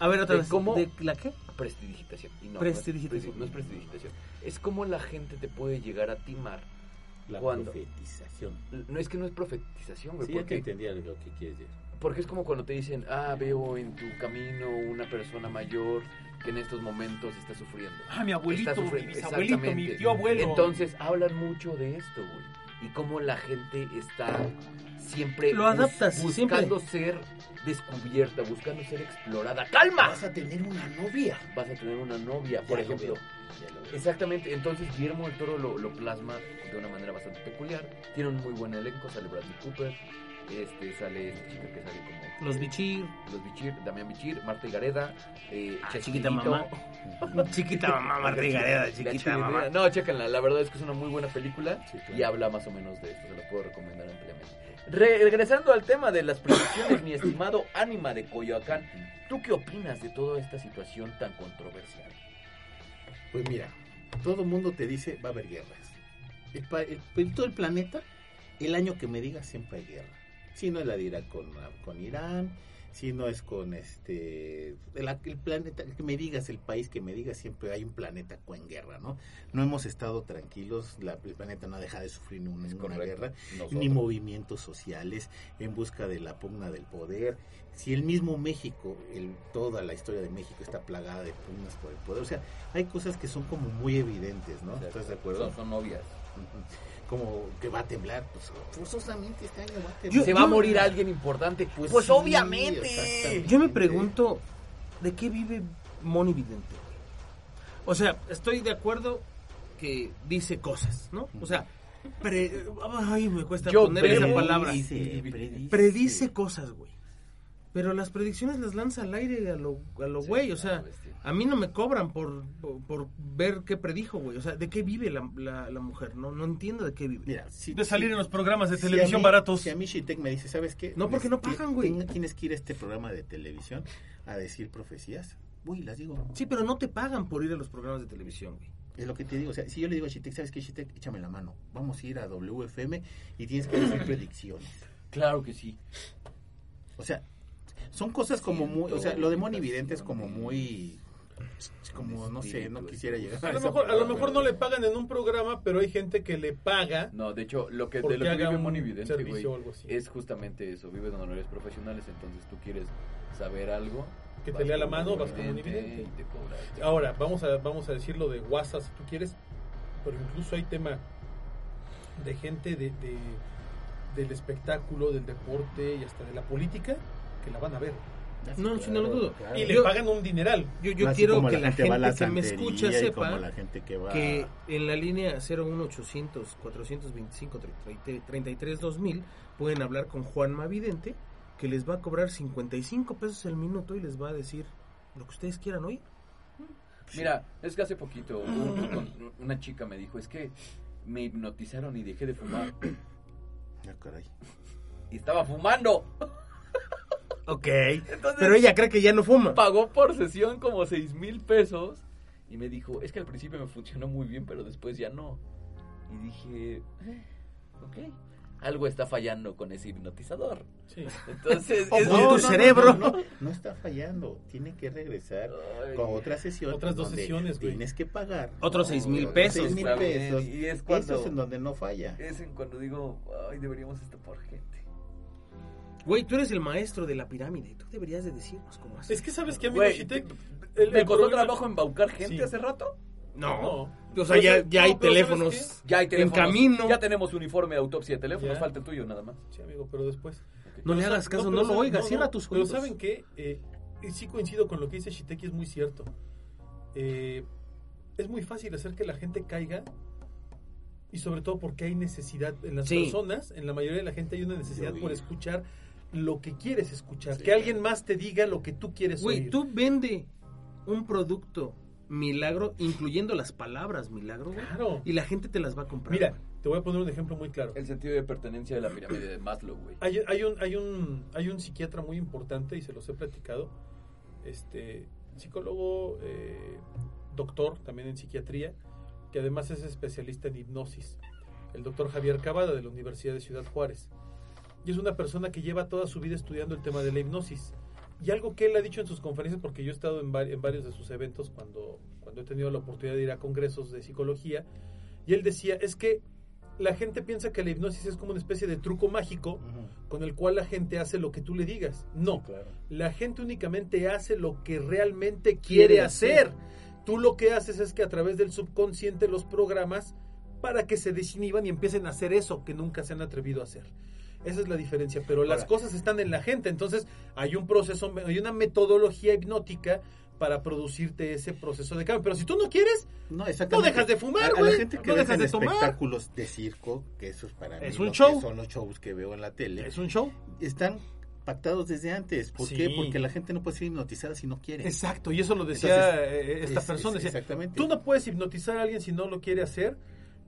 A ver, otra ¿De vez. cómo? ¿De la qué? Prestidigitación. Y no, Prestidigitación. No es, presti- no es prestidigitación. Es como la gente te puede llegar a timar. La profetización. No es que no es profetización, güey. Sí, ya te porque, entendía lo que quieres decir. porque es como cuando te dicen, ah, veo en tu camino una persona mayor que en estos momentos está sufriendo. Ah, mi abuelito, Está mi sufriendo. bisabuelito, mi tío abuelo. Entonces hablan mucho de esto, güey. Y cómo la gente está siempre Lo adaptas, buscando ser descubierta, buscando ser explorada. ¡Calma! Vas a tener una novia. Vas a tener una novia, por Ya lo ejemplo. Exactamente, entonces Guillermo del Toro lo, lo plasma de una manera bastante peculiar. Tiene un muy buen elenco, sale Bradley Cooper, Este sale esta chica que sale como Los bichir, los Bichir, Damián Bichir, Marta Higareda, eh, Ah, chiquita mamá. chiquita mamá, Marta Higareda, La chiquita mamá. No, chéquenla, la verdad es que es una muy buena película Sí, claro. y habla más o menos de esto, se los puedo recomendar ampliamente. Re- regresando al tema de las predicciones, mi estimado Ánima de Coyoacán, ¿tú qué opinas de toda esta situación tan controversial? Pues mira, todo el mundo te dice va a haber guerras. El pa- el- en todo el planeta, el año que me digas siempre hay guerra. Si no es la de Irak con, con Irán, si no es con este el, el planeta que me digas, el país que me digas, siempre hay un planeta con guerra, ¿no? No hemos estado tranquilos, la, el planeta no ha dejado de sufrir ninguna guerra Nosotros. ni movimientos sociales en busca de la pugna del poder. Si el mismo México, el, toda la historia de México está plagada de pugnas por el poder, o sea, hay cosas que son como muy evidentes, ¿no? ¿Estás de acuerdo? Son, son obvias. Como que va a temblar, pues forzosamente este año va a Yo- temblar. ¿Se va a morir alguien importante? Pues, Pues sí, obviamente. Yo me pregunto, ¿de qué vive Moni Vidente? O sea, estoy de acuerdo que dice cosas, ¿no? O sea, pre- ay, me cuesta Yo poner esa predice, palabra. predice. Predice cosas, güey. Pero las predicciones las lanza al aire a lo, a lo Sí, güey. O sea, claro, bestia. a mí no me cobran por, por, por ver qué predijo, güey. O sea, ¿de qué vive la, la, la mujer? No, no entiendo de qué vive. Mira, si, De salir si- en los programas de si televisión mí- baratos. Si a mí Shitek me dice, ¿sabes qué? No, porque no pagan, güey. tien- Tienes que ir a este programa de televisión a decir profecías. Uy, las digo. Sí, pero no te pagan por ir a los programas de televisión, güey. Es lo que te digo. O sea, si yo le digo a Shitek, ¿sabes qué, Shitek? Échame la mano. Vamos a ir a WFM y tienes que decir predicciones. Claro que sí. O sea, son cosas como muy. O sea, lo de Moni Vidente es como muy. Como, no sé, no quisiera llegar A a lo, mejor, a lo mejor no le pagan en un programa, pero hay gente que le paga No, de hecho, lo que, de lo que haga vive un Moni Vidente, güey, servicio o algo así. es justamente eso. Vive de honores profesionales, entonces tú quieres saber algo. Que te lea la mano, vas con Moni Vidente. y te cobra. Ahora, vamos a, vamos a decirlo de WhatsApp si tú quieres, pero incluso hay tema de gente de, de- del espectáculo, del deporte y hasta de la política que la van a ver. No, sí, no lo dudo. claro. Y le Yo- pagan un dineral. Yo, yo quiero que la gente, va a la que me escucha sepa la gente que va que en la línea 01800 425 33 2000 pueden hablar con Juan Mavidente que les va a cobrar 55 pesos el minuto y les va a decir lo que ustedes quieran hoy. Mira, es que hace poquito un- un- una chica me dijo, es que me hipnotizaron y dejé de fumar. Ah, caray. Y estaba fumando. Ok. Entonces, Pero ella cree que ya no fuma. pagó por sesión como seis mil pesos. Y me dijo, es que al principio me funcionó muy bien, pero después ya no. Y dije, eh, ok, algo está fallando con ese hipnotizador. Sí. Entonces, O es- con tu cerebro. No, no, no está fallando. Tiene que regresar Ay. con otra sesión. Otras dos sesiones, güey. Tienes que pagar. Otros seis mil pesos. seis mil pesos. y es cuando- Eso es en donde no falla. es en cuando digo, ay, deberíamos estafar gente. Güey, tú eres el maestro de la pirámide. Tú deberías de decirnos cómo hacer. Es que sabes que amigo Güey, Shitek, ¿Me el- el costó problema- trabajo embaucar gente Sí. hace rato? No. No. O sea, ya, ya hay No, pero ¿sabes teléfonos Ya hay en teléfonos. camino. Ya tenemos uniforme de autopsia de teléfonos, Ya. falta el tuyo nada más. Sí, amigo, pero después. No le Pero hagas sa- caso, no, pero lo sa- oigas, no, cierra no, tus Pero oídos. ¿saben qué? Eh, y sí coincido con lo que dice Shiteki, es muy cierto. Eh, es muy fácil hacer que la gente caiga y sobre todo porque hay necesidad en las Sí. personas, en la mayoría de la gente hay una necesidad por escuchar lo que quieres escuchar, Sí, que alguien más te diga lo que tú quieres Güey, oír. tú vende un producto milagro, incluyendo las palabras milagro, güey, Claro. y la gente te las va a comprar. Mira, güey. te voy a poner un ejemplo muy claro. El sentido de pertenencia de la pirámide de Maslow, güey. Hay, hay un, hay, un, hay un psiquiatra muy importante y se los he platicado, este psicólogo, eh, doctor también en psiquiatría, que además es especialista en hipnosis, el doctor Javier Cavada de la Universidad de Ciudad Juárez. Y es una persona que lleva toda su vida estudiando el tema de la hipnosis. Y algo que él ha dicho en sus conferencias, porque yo he estado en, vari- en varios de sus eventos cuando, cuando he tenido la oportunidad de ir a congresos de psicología, y él decía, es que la gente piensa que la hipnosis es como una especie de truco mágico con el cual la gente hace lo que tú le digas. No, Sí, claro. la gente únicamente hace lo que realmente Quiere quiere hacer. Tú lo que haces es que a través del subconsciente los programas para que se desinhiban y empiecen a hacer eso que nunca se han atrevido a hacer. Esa es la diferencia, pero las cosas están en la gente, entonces hay un proceso, hay una metodología hipnótica para producirte ese proceso de cambio. Pero si tú no quieres, No. No dejas de fumar, güey. la gente que No dejas de tomar. espectáculos de circo, que eso es para Es mí un lo que show. son los shows que veo en la tele, es un show. están pactados desde antes. ¿Por Sí. qué? Porque la gente no puede ser hipnotizada si no quiere. Exacto, y eso lo decía Entonces, eh, esta es- persona. es- decía, exactamente. Tú no puedes hipnotizar a alguien si no lo quiere hacer.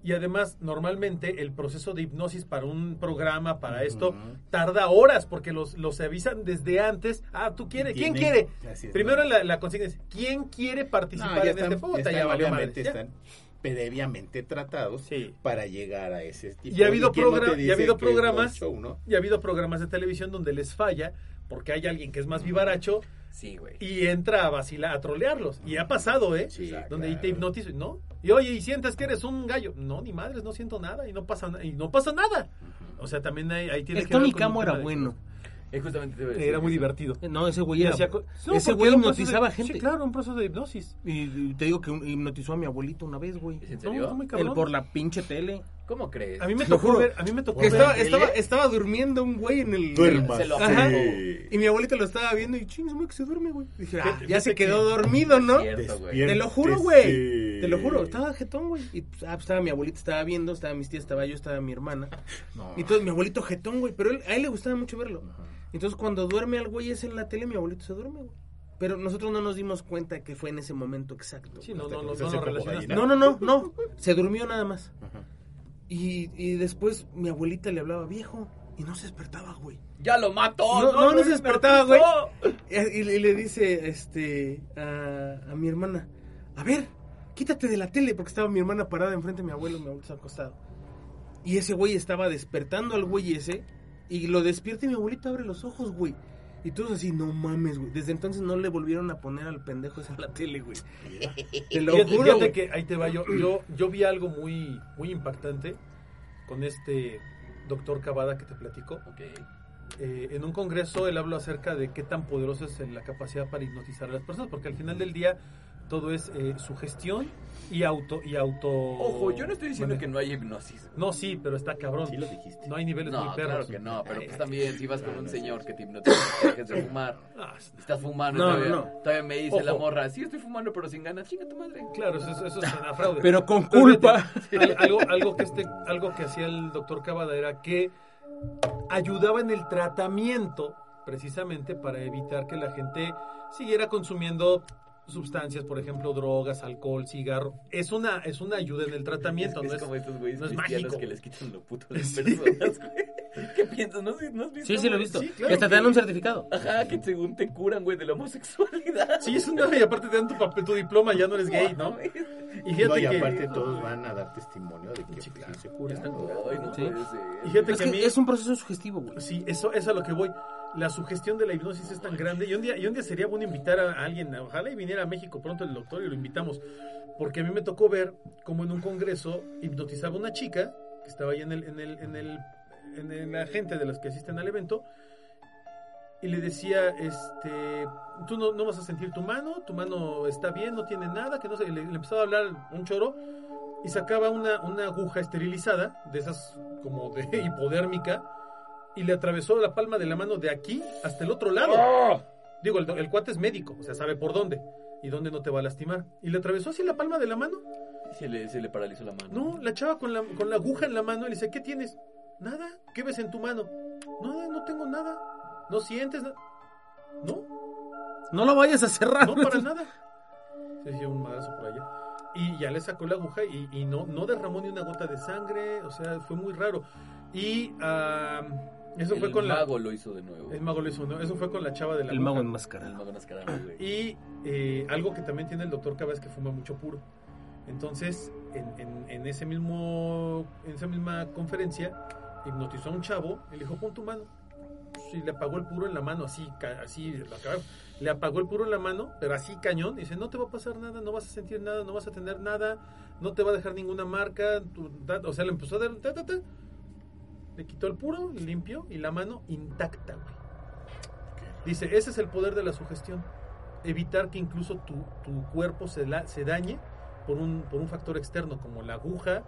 Y además, normalmente el proceso de hipnosis para un programa, para esto, tarda horas porque los, los avisan desde antes. Ah, tú quieres. ¿Quién quiere? es, Primero ¿no? la, la consigna es: ¿quién quiere No, participar ya en están, este juego? ya Ya valió obviamente, madre, ya. están previamente tratados Sí. para llegar a ese tipo Y ha habido, no progra- y ha habido programas show, ¿no? y ha habido programas de televisión donde les falla porque hay alguien que es más vivaracho Sí, y entra a vacilar, a trolearlos. Y ha pasado, ¿eh? Sí, donde claro. te hipnotizo, ¿no? Y oye, ¿y sientes que eres un gallo? No, ni madres, no siento nada y no pasa, y no pasa nada. O sea, también hay, ahí tiene El que Tony Camo era de- bueno. Eh, justamente te iba a decir Era muy eso. divertido. No, ese güey era... hacía co- No, ese güey hipnotizaba de- gente. Sí, claro, un proceso de hipnosis. Y, y te digo que un- hipnotizó a mi abuelito una vez, güey. ¿Es en serio? no, muy Él cabrón. por la pinche tele. ¿Cómo crees? A mí me tocó juro. ver, a mí me tocó ver. estaba, tele. estaba, estaba durmiendo un güey en el... Duerma. Se lo Ajá. Y mi abuelito lo estaba viendo y chingos, güey, que se duerme, güey. Dije, ah, ya se quedó que- dormido, ¿no? Cierto. Te lo juro, güey. Te lo juro. Estaba jetón, güey. Y pues, ah, pues, estaba mi abuelita, estaba viendo, estaba mis tías, estaba yo, estaba mi hermana. No. Y todo, mi abuelito jetón, güey. Pero él- a él le gustaba mucho verlo. Entonces, cuando duerme al güey ese en la tele, mi abuelito se duerme, güey. Pero nosotros no nos dimos cuenta que fue en ese momento exacto. Sí, no, no, no, no. No, no, no, no. Se durmió nada más. Ajá. Y, y después mi abuelita le hablaba viejo y no se despertaba, güey. ¡Ya lo mató! No, no, no se despertaba, güey. Y, y le dice este a, a mi hermana, a ver, quítate de la tele, porque estaba mi hermana parada enfrente de mi abuelo, mi abuelo estaba acostado. Y ese güey estaba despertando al güey ese, y lo despierta y mi abuelito abre los ojos, güey. Y todos así, no mames, güey. Desde entonces no le volvieron a poner al pendejo ese en la tele, güey. Te lo Fíjate, juro, fíjate güey. que ahí te va yo, yo. Yo vi algo muy, muy impactante con este doctor Cavada que te platico. Ok. Eh, en un congreso él habló acerca de qué tan poderosa es la capacidad para hipnotizar a las personas, porque al final del día todo es eh, sugestión y auto y auto. Ojo, yo no estoy diciendo que no hay hipnosis. No, sí, pero está cabrón. Sí lo dijiste. No hay niveles No, muy perros. claro que no, pero pues también si vas con un señor que te hipnotiza que dejes de fumar, estás fumando, No, todavía, no. todavía me dice la morra, sí estoy fumando pero sin ganas, chinga tu madre. claro, eso, es- eso es una fraude. Pero con Pero culpa. fíjate, al- algo, algo que este, algo que hacía el doctor Cavada era que ayudaba en el tratamiento precisamente para evitar que la gente siguiera consumiendo sustancias, por ejemplo, drogas, alcohol, cigarro. Es una, es una ayuda en el tratamiento, es, no es, como estos güeyes no es mágico. que les quitan lo puto a las personas, güey. ¿Qué piensas? ¿No, ¿No has visto? Sí, sí lo he visto. Sí, Que claro hasta te que- dan un certificado. Ajá, que según te curan, güey, de la homosexualidad. Sí, es una, y aparte te dan tu papel, tu diploma, ya no eres gay, ¿no? Y fíjate No, y que, aparte todos van a dar testimonio de que sí, se cura. Están curados, no Sí. puede ser. y fíjate Es que a mí, que es un proceso sugestivo, güey. sí, eso es a lo que voy. La sugestión de la hipnosis es tan grande. Y un día, y un día sería bueno invitar a, alguien, ojalá y viniera a México pronto el doctor y lo invitamos, porque a mí me tocó ver como en un congreso hipnotizaba una chica que estaba ahí en el, en el, en el, en el- la gente de los que asisten al evento y le decía, este, tú no, no vas a sentir tu mano, tu mano está bien, no tiene nada, que no sé, le, le empezaba a hablar un choro y sacaba una, una aguja esterilizada, de esas como de hipodérmica, y le atravesó la palma de la mano de aquí hasta el otro lado. Digo, el, el cuate es médico, o sea, sabe por dónde y dónde no te va a lastimar. Y le atravesó así la palma de la mano. Se le, se le paralizó la mano. No, la chava con la, con la aguja en la mano y le dice, ¿qué tienes? Nada, ¿qué ves en tu mano? Nada, no tengo nada. ¿No sientes nada? No, No lo vayas a cerrar. no para nada. Se dio un madrazo por allá. Y ya le sacó la aguja y, y no, no derramó ni una gota de sangre, o sea, fue muy raro. Y eso el fue con mago lo hizo de nuevo. la... El mago lo hizo, ¿no? Eso fue con la chava de la El mago El enmascarado. mago enmascarado, güey. Y eh, algo que también tiene el doctor Cava es que fuma mucho puro. Entonces, en, en- en ese mismo, en esa misma conferencia, hipnotizó a un chavo y le dijo, pon tu mano. Y le apagó el puro en la mano, así, así, le apagó el puro en la mano, pero así cañón. Y dice, no te va a pasar nada, no vas a sentir nada, no vas a tener nada, no te va a dejar ninguna marca. tu- o sea, le empezó a dar, ta, ta, ta. Le quitó el puro, limpió y la mano intacta, güey. Dice, ese es el poder de la sugestión. Evitar que incluso tu, tu cuerpo se, la- se dañe por un, por un factor externo, como la aguja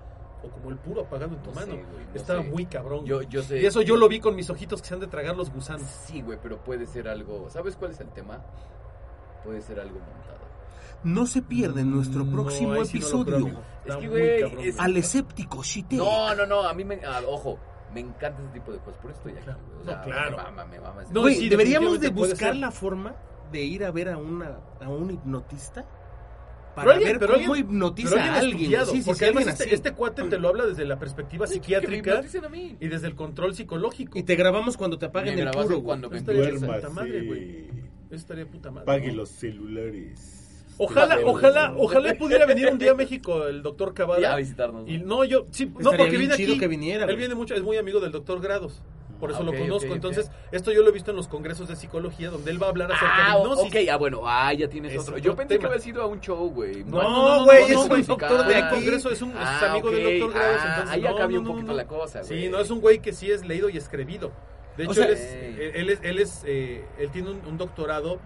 o como el puro apagado en tu No sé, mano. güey, no Estaba sé. muy cabrón. Yo, güey. yo sé. y eso yo lo vi con mis ojitos que se han de tragar los gusanos. Sí, güey, pero puede ser algo. ¿Sabes cuál es el tema? puede ser algo montado. No se pierden nuestro No, próximo no episodio. Es que, güey, cabrón, es- Al escéptico Shite. No, no, no, a mí me... ah, ojo, me encanta ese tipo de cosas, por eso estoy aquí. O sea, No, claro. Me mama, me mama ese- No, Güey, sí, deberíamos de buscar la forma de ir a ver a una a un hipnotista para Pero alguien- ver pero cómo alguien- hipnotiza Pero a alguien. Sí, sí, porque sí, además este, este cuate te lo habla desde la perspectiva Que me psiquiátrica hipnoticen a mí. y desde el control psicológico. Y te grabamos cuando te apaguen Me el puro, güey. cuando me empiezas. puta madre, güey. Eso estaría puta madre. Pague ¿no? los celulares. Ojalá, ojalá, ojalá pudiera venir un día a México el doctor Ya a Cavada. visitarnos. Y no, yo, sí, no, porque viene aquí. que viniera, Él viene mucho, es muy amigo del doctor Grados. Por eso Ah, lo ok, conozco. ok, ok. Entonces, esto yo lo he visto en los congresos de psicología, donde él va a hablar acerca Ah, de hipnosis. ok, ah, bueno, ah, ya tienes Es otro. otro Yo pensé tema. que había sido a un show, güey. No, güey, no, es no, un güey, doctor de aquí. congreso es, un, es Ah, amigo ok. del doctor Grados. Ah, entonces, ahí ya no, cambió no, un no, poquito no. la cosa, güey. Sí, no, es un güey que sí es leído y escribido. De O hecho, sea, él, es, Ey. él es, él es, eh, él tiene un, un doctorado,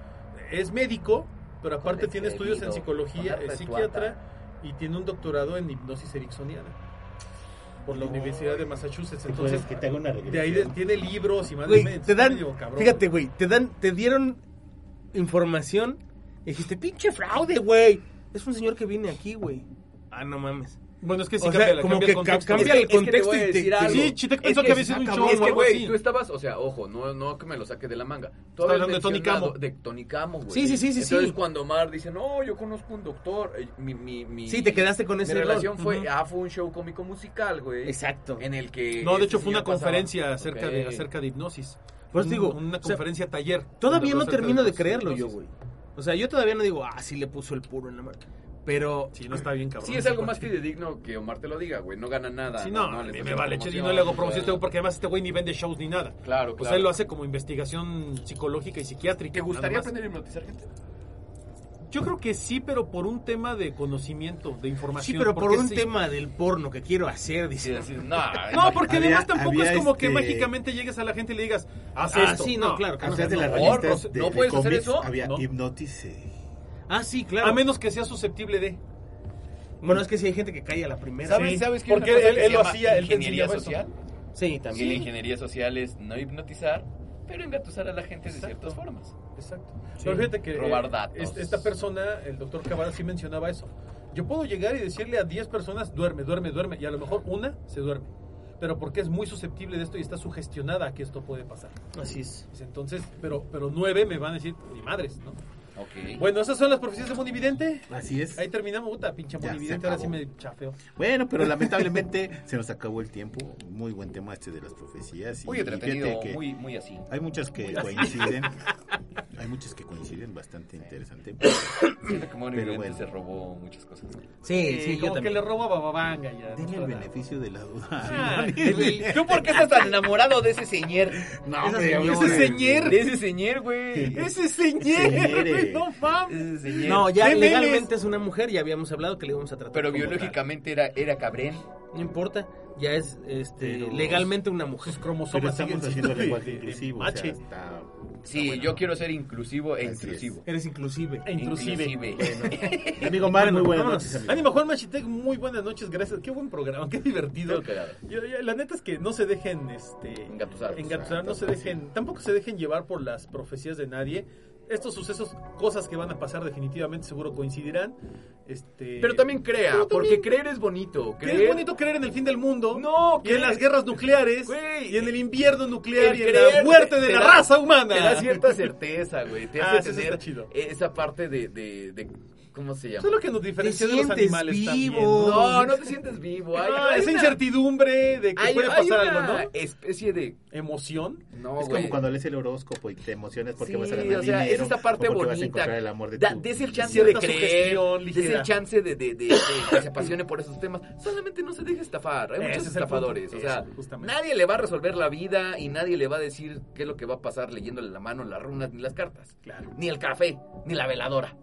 es médico, pero aparte tiene estudios en psicología, es psiquiatra y tiene un doctorado en hipnosis ericksoniana por la Universidad de Massachusetts. Entonces, que te haga una de ahí de- tiene libros y más de te dan, medio cabrón, fíjate, güey, te dan, te dieron información y dijiste, pinche fraude, güey. Es un señor que viene aquí, güey. Ah, no mames. Bueno, es que sí O sea, cambia, como cambia que el contexto. cambia Es que- el es que te contexto voy a decir. Sí, Chitek pensó Es que había sido un es show que, o algo güey, tú estabas, o sea, ojo, no, no que me lo saque de la manga. Tú Está hablando de Tony Camo. De Tony Camo, güey. Sí, sí, sí, sí, Entonces sí. cuando Omar dice, no, yo conozco un doctor, eh, mi, mi, mi, Sí, te quedaste con mi ese rol. relación fue, Ujú. ah, fue un show cómico musical, güey. Exacto. En el que... No, de este hecho fue una pasaba- conferencia acerca, de, acerca de hipnosis. Por eso Un- digo, una conferencia taller. Todavía no termino de creerlo yo, güey. O sea, yo todavía no digo, ah, sí le puso el puro en la mano. Pero, Sí, no está bien, cabrón. Sí, es algo más fidedigno que Omar te lo diga, güey. No gana nada. Sí, no, le me vale, y no le hago no promoción este güey, porque además este güey ni vende shows ni nada. Claro, Pues claro. él lo hace como investigación psicológica y psiquiátrica. ¿Te gustaría aprender a hipnotizar gente? Yo creo que sí, pero por un tema de conocimiento, de información. sí, pero por un sí- tema del porno que quiero hacer, Sí, dice. decir, no, No, porque Había- además tampoco es como que este- mágicamente llegues a la gente y le digas, haz Ah, esto. sí, no, claro, que no. No, no, de, no de puedes hacer eso, había ¿no? hipnotice. Ah, sí, claro. A menos que sea susceptible de. Bueno, es que si hay gente que cae a la primera. ¿Sabes, Sí, ¿sabes qué? porque él- que él lo hacía, él ingeniería enseñaba eso. social. Sí, Y la también. ingeniería social es no hipnotizar, pero engatusar a la gente de Exacto. ciertas formas. Exacto. Sí. Pero fíjate que Robar eh, datos. es- esta persona, el doctor Cavada, sí mencionaba eso. Yo puedo llegar y decirle a 10 personas, duerme, duerme, duerme, y a lo mejor una se duerme. Pero porque es muy susceptible de esto y está sugestionada a que esto puede pasar. Así es. Entonces, pero, pero nueve me van a decir, ni madres, ¿no? Bueno, esas son las profecías de Monividente. Así es. Ahí terminamos, puta, pinche Monividente, ahora sí me chafeo. Bueno, pero lamentablemente se nos acabó el tiempo. Muy buen tema este de las profecías. y muy entretenido, fíjate que muy, muy así. Hay muchas que coinciden. Hay muchas que coinciden, bastante interesante. Siento que Mario Pero bueno. se robó muchas cosas. Sí, sí, yo como que también. le roba a Bababanga ya. Denle el beneficio de la duda. Ah, ¿Tú por qué estás tan enamorado de ese señor? No, hombre. Ese señor. De ese señor, güey. Ese señor, no mames. Ese señor. No, ya ¿Qué legalmente es una mujer, ya habíamos hablado que le íbamos a tratar. Pero biológicamente era, era cabrén. No importa, ya es este, Pero- legalmente una mujer. Sus Pero cromosomas estamos siguen haciendo lenguaje inclusivo. o mache. sea, está- Sí, está bueno. yo quiero ser inclusivo e Así es. inclusivo. Eres inclusive. E. Inclusive. Amigo Mar, Bueno, muy buenas vámonos. noches, amigo. Ánimo Juan Machitec, muy buenas noches, gracias. Qué buen programa, qué divertido. Qué cagado. Yo- yo- la neta es que no se dejen este Engatusar. engatusar, no se dejen, tampoco se dejen llevar por las profecías de nadie. Estos sucesos, cosas que van a pasar definitivamente seguro coincidirán. Este Pero también crea, Pero también- porque creer es bonito. Creer... es bonito creer en el fin del mundo. No, y en las guerras nucleares, Güey. y en el invierno nuclear, El y en la muerte de la da- raza humana. Te da cierta certeza, güey. Te Ah, hace tener esa parte de, de, de- ¿Cómo se llama? Eso es lo que nos diferencia de los animales vivo. también. ¿no? No, no te sientes vivo. Hay, Ah, hay esa una- incertidumbre de que hay- puede hay pasar una algo, ¿no? especie de... Emoción. No, Es güey. como cuando lees el horóscopo y te emocionas porque Sí, vas a ganar o sea, dinero. es esa parte bonita. el amor de Da- tu des el chance de creer, des el chance de, de- de- de que se apasione por esos temas. Solamente no se deje estafar. Hay muchos es estafadores. punto. O sea, Eso, nadie le va a resolver la vida y nadie le va a decir qué es lo que va a pasar leyéndole la mano, las runas ni las cartas. Claro. Ni el café, ni la veladora,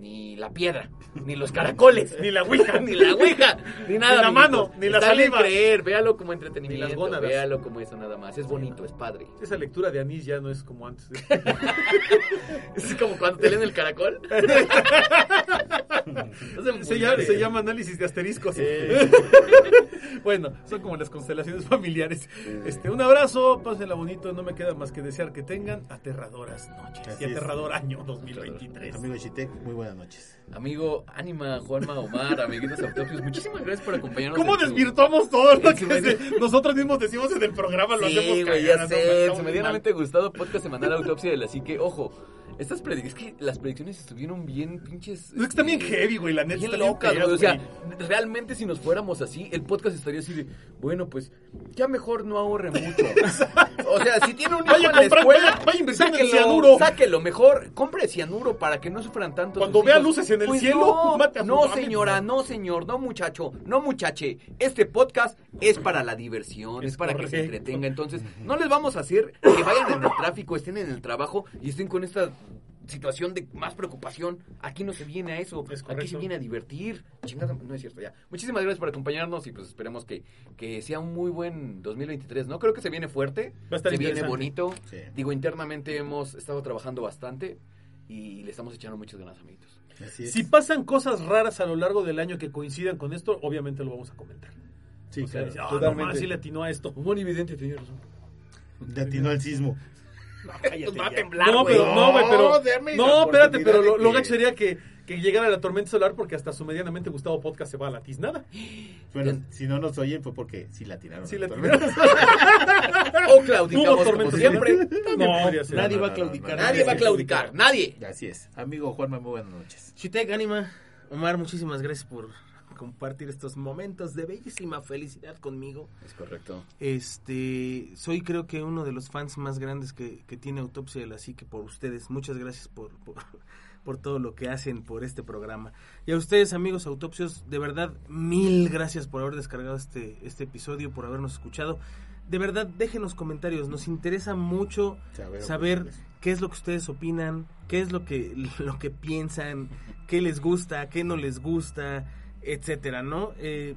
ni la piedra, ni los caracoles. Ni la ouija. ni la ouija, ni nada. Ni la mano, ni la Está saliva. creer, véalo como entretenimiento, Ni las véalo como eso nada más. Es bonito, es padre. Esa lectura de anís ya no es como antes. Es como cuando te leen el caracol. No se, llama, se llama análisis de asteriscos. Bueno, son como las constelaciones familiares. Este, un abrazo, pásenla bonito, no me queda más que desear que tengan aterradoras noches Así y es. aterrador año 2023. Amigo Chitek, muy buenas noches. Amigo, Ánima, Juanma, Omar, amiguitos autopios, muchísimas gracias por acompañarnos. ¿Cómo en su- desvirtuamos todo lo que se- nosotros mismos decimos en el programa? Lo Sí, hacemos güey, ya sé, muy medianamente gustado podcast semanal Autopsia de la Psique. Ojo, estas predicciones, es que las predicciones estuvieron bien pinches... Es que está bien este, heavy, güey, la neta. Bien locas, güey. O sea, realmente si nos fuéramos así, el podcast estaría así de, bueno, pues ya mejor no ahorre mucho. o sea, si tiene un hijo Vaya en la comprar- escuela, vaya- vaya en sáquelo, cianuro. sáquelo mejor, compre cianuro para que no sufran tanto. Cuando vea hijos. luces en el Pues cielo, no, mate a no, señora, no, señor, no, muchacho, no, muchache. Este podcast es para la diversión, es, Es para que se entretenga. Entonces, no les vamos a hacer que vayan en el tráfico, estén en el trabajo y estén con esta situación de más preocupación. Aquí no se viene a eso, Es aquí se viene a divertir. Chingada, no es cierto, ya. Muchísimas gracias por acompañarnos y pues esperemos que, que sea un muy buen 2023, ¿no? Creo que se viene fuerte, Va a estar se viene bonito. Sí. Digo, internamente hemos estado trabajando bastante y le estamos echando muchas ganas, amiguitos. Así es. Si pasan cosas raras a lo largo del año que coincidan con esto, obviamente lo vamos a comentar. Sí, O sea, claro. dice, "Ah, no sí le atinó a esto. Un buen evidente tenía razón. Le atinó al sismo. Cállate va a ya. temblar, No, pero, no, güey, pero. No, espérate, pero lo, gacho sería que, que llegara la tormenta solar porque hasta su medianamente gustado podcast se va a la tiznada. Bueno, si no nos oyen fue porque sí la tiraron. Sí la actualmente. O claudicamos como tormenta siempre. No, podría ser. nadie No, va a claudicar. no, Nadie va a claudicar, nadie. Así es. Amigo Juanma, muy buenas noches. Chitek, Anima, Omar, muchísimas gracias por compartir estos momentos de bellísima felicidad conmigo. Es correcto. Este, soy creo que uno de los fans más grandes que, que tiene Autopsia de la Psique por ustedes. Muchas gracias por, por, por todo lo que hacen por este programa. Y a ustedes, amigos autopsios, de verdad, mil gracias por haber descargado este, este episodio, por habernos escuchado. De verdad, déjenos comentarios. Nos interesa mucho Saber saber qué es lo que ustedes opinan, qué es lo que, lo que piensan, qué les gusta, qué no les gusta, etcétera, ¿no? Eh,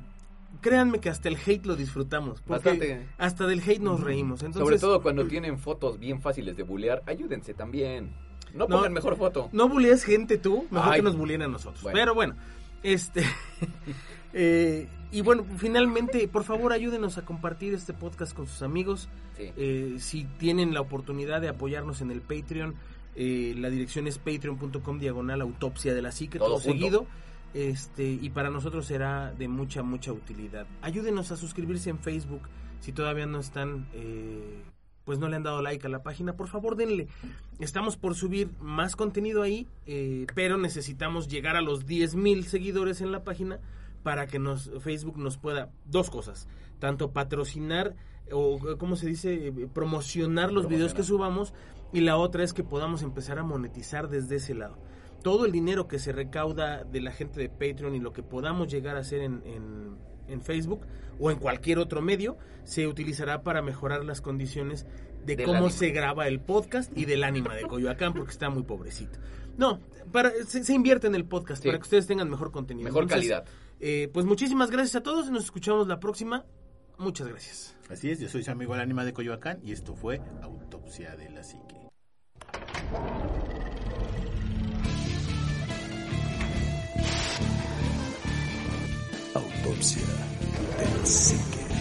créanme que hasta el hate lo disfrutamos. Porque Bastante. hasta del hate nos reímos. Entonces, Sobre todo cuando tienen fotos bien fáciles de bulear, ayúdense también. No No. pongan mejor foto. No bulees gente tú, mejor Ay. que nos buleen a nosotros. Bueno. Pero bueno, este. eh, y bueno, finalmente, por favor, ayúdenos a compartir este podcast con sus amigos. Sí. Eh, si tienen la oportunidad de apoyarnos en el Patreon, eh, la dirección es patreon.com diagonal autopsia de la psique, Todo todo, junto. Este, y para nosotros será de mucha, mucha utilidad. Ayúdenos a suscribirse en Facebook. Si todavía no están, eh, pues no le han dado like a la página, por favor denle. Estamos por subir más contenido ahí, eh, pero necesitamos llegar a los 10.000 seguidores en la página para que nos Facebook nos pueda dos cosas, tanto patrocinar o cómo se dice promocionar los videos que subamos y la otra es que podamos empezar a monetizar desde ese lado. Todo el dinero que se recauda de la gente de Patreon y lo que podamos llegar a hacer en, en- en Facebook o en cualquier otro medio se utilizará para mejorar las condiciones de Del cómo ánima. se graba el podcast y del ánima de Coyoacán porque está muy pobrecito. No, para, se, se invierte en el podcast Sí. para que ustedes tengan mejor contenido. Mejor Entonces, calidad. eh, pues muchísimas gracias a todos y nos escuchamos la próxima. Muchas gracias. Así es, yo soy su amigo el ánima de Coyoacán y esto fue Autopsia de la Psique. Autopsia de la Psique.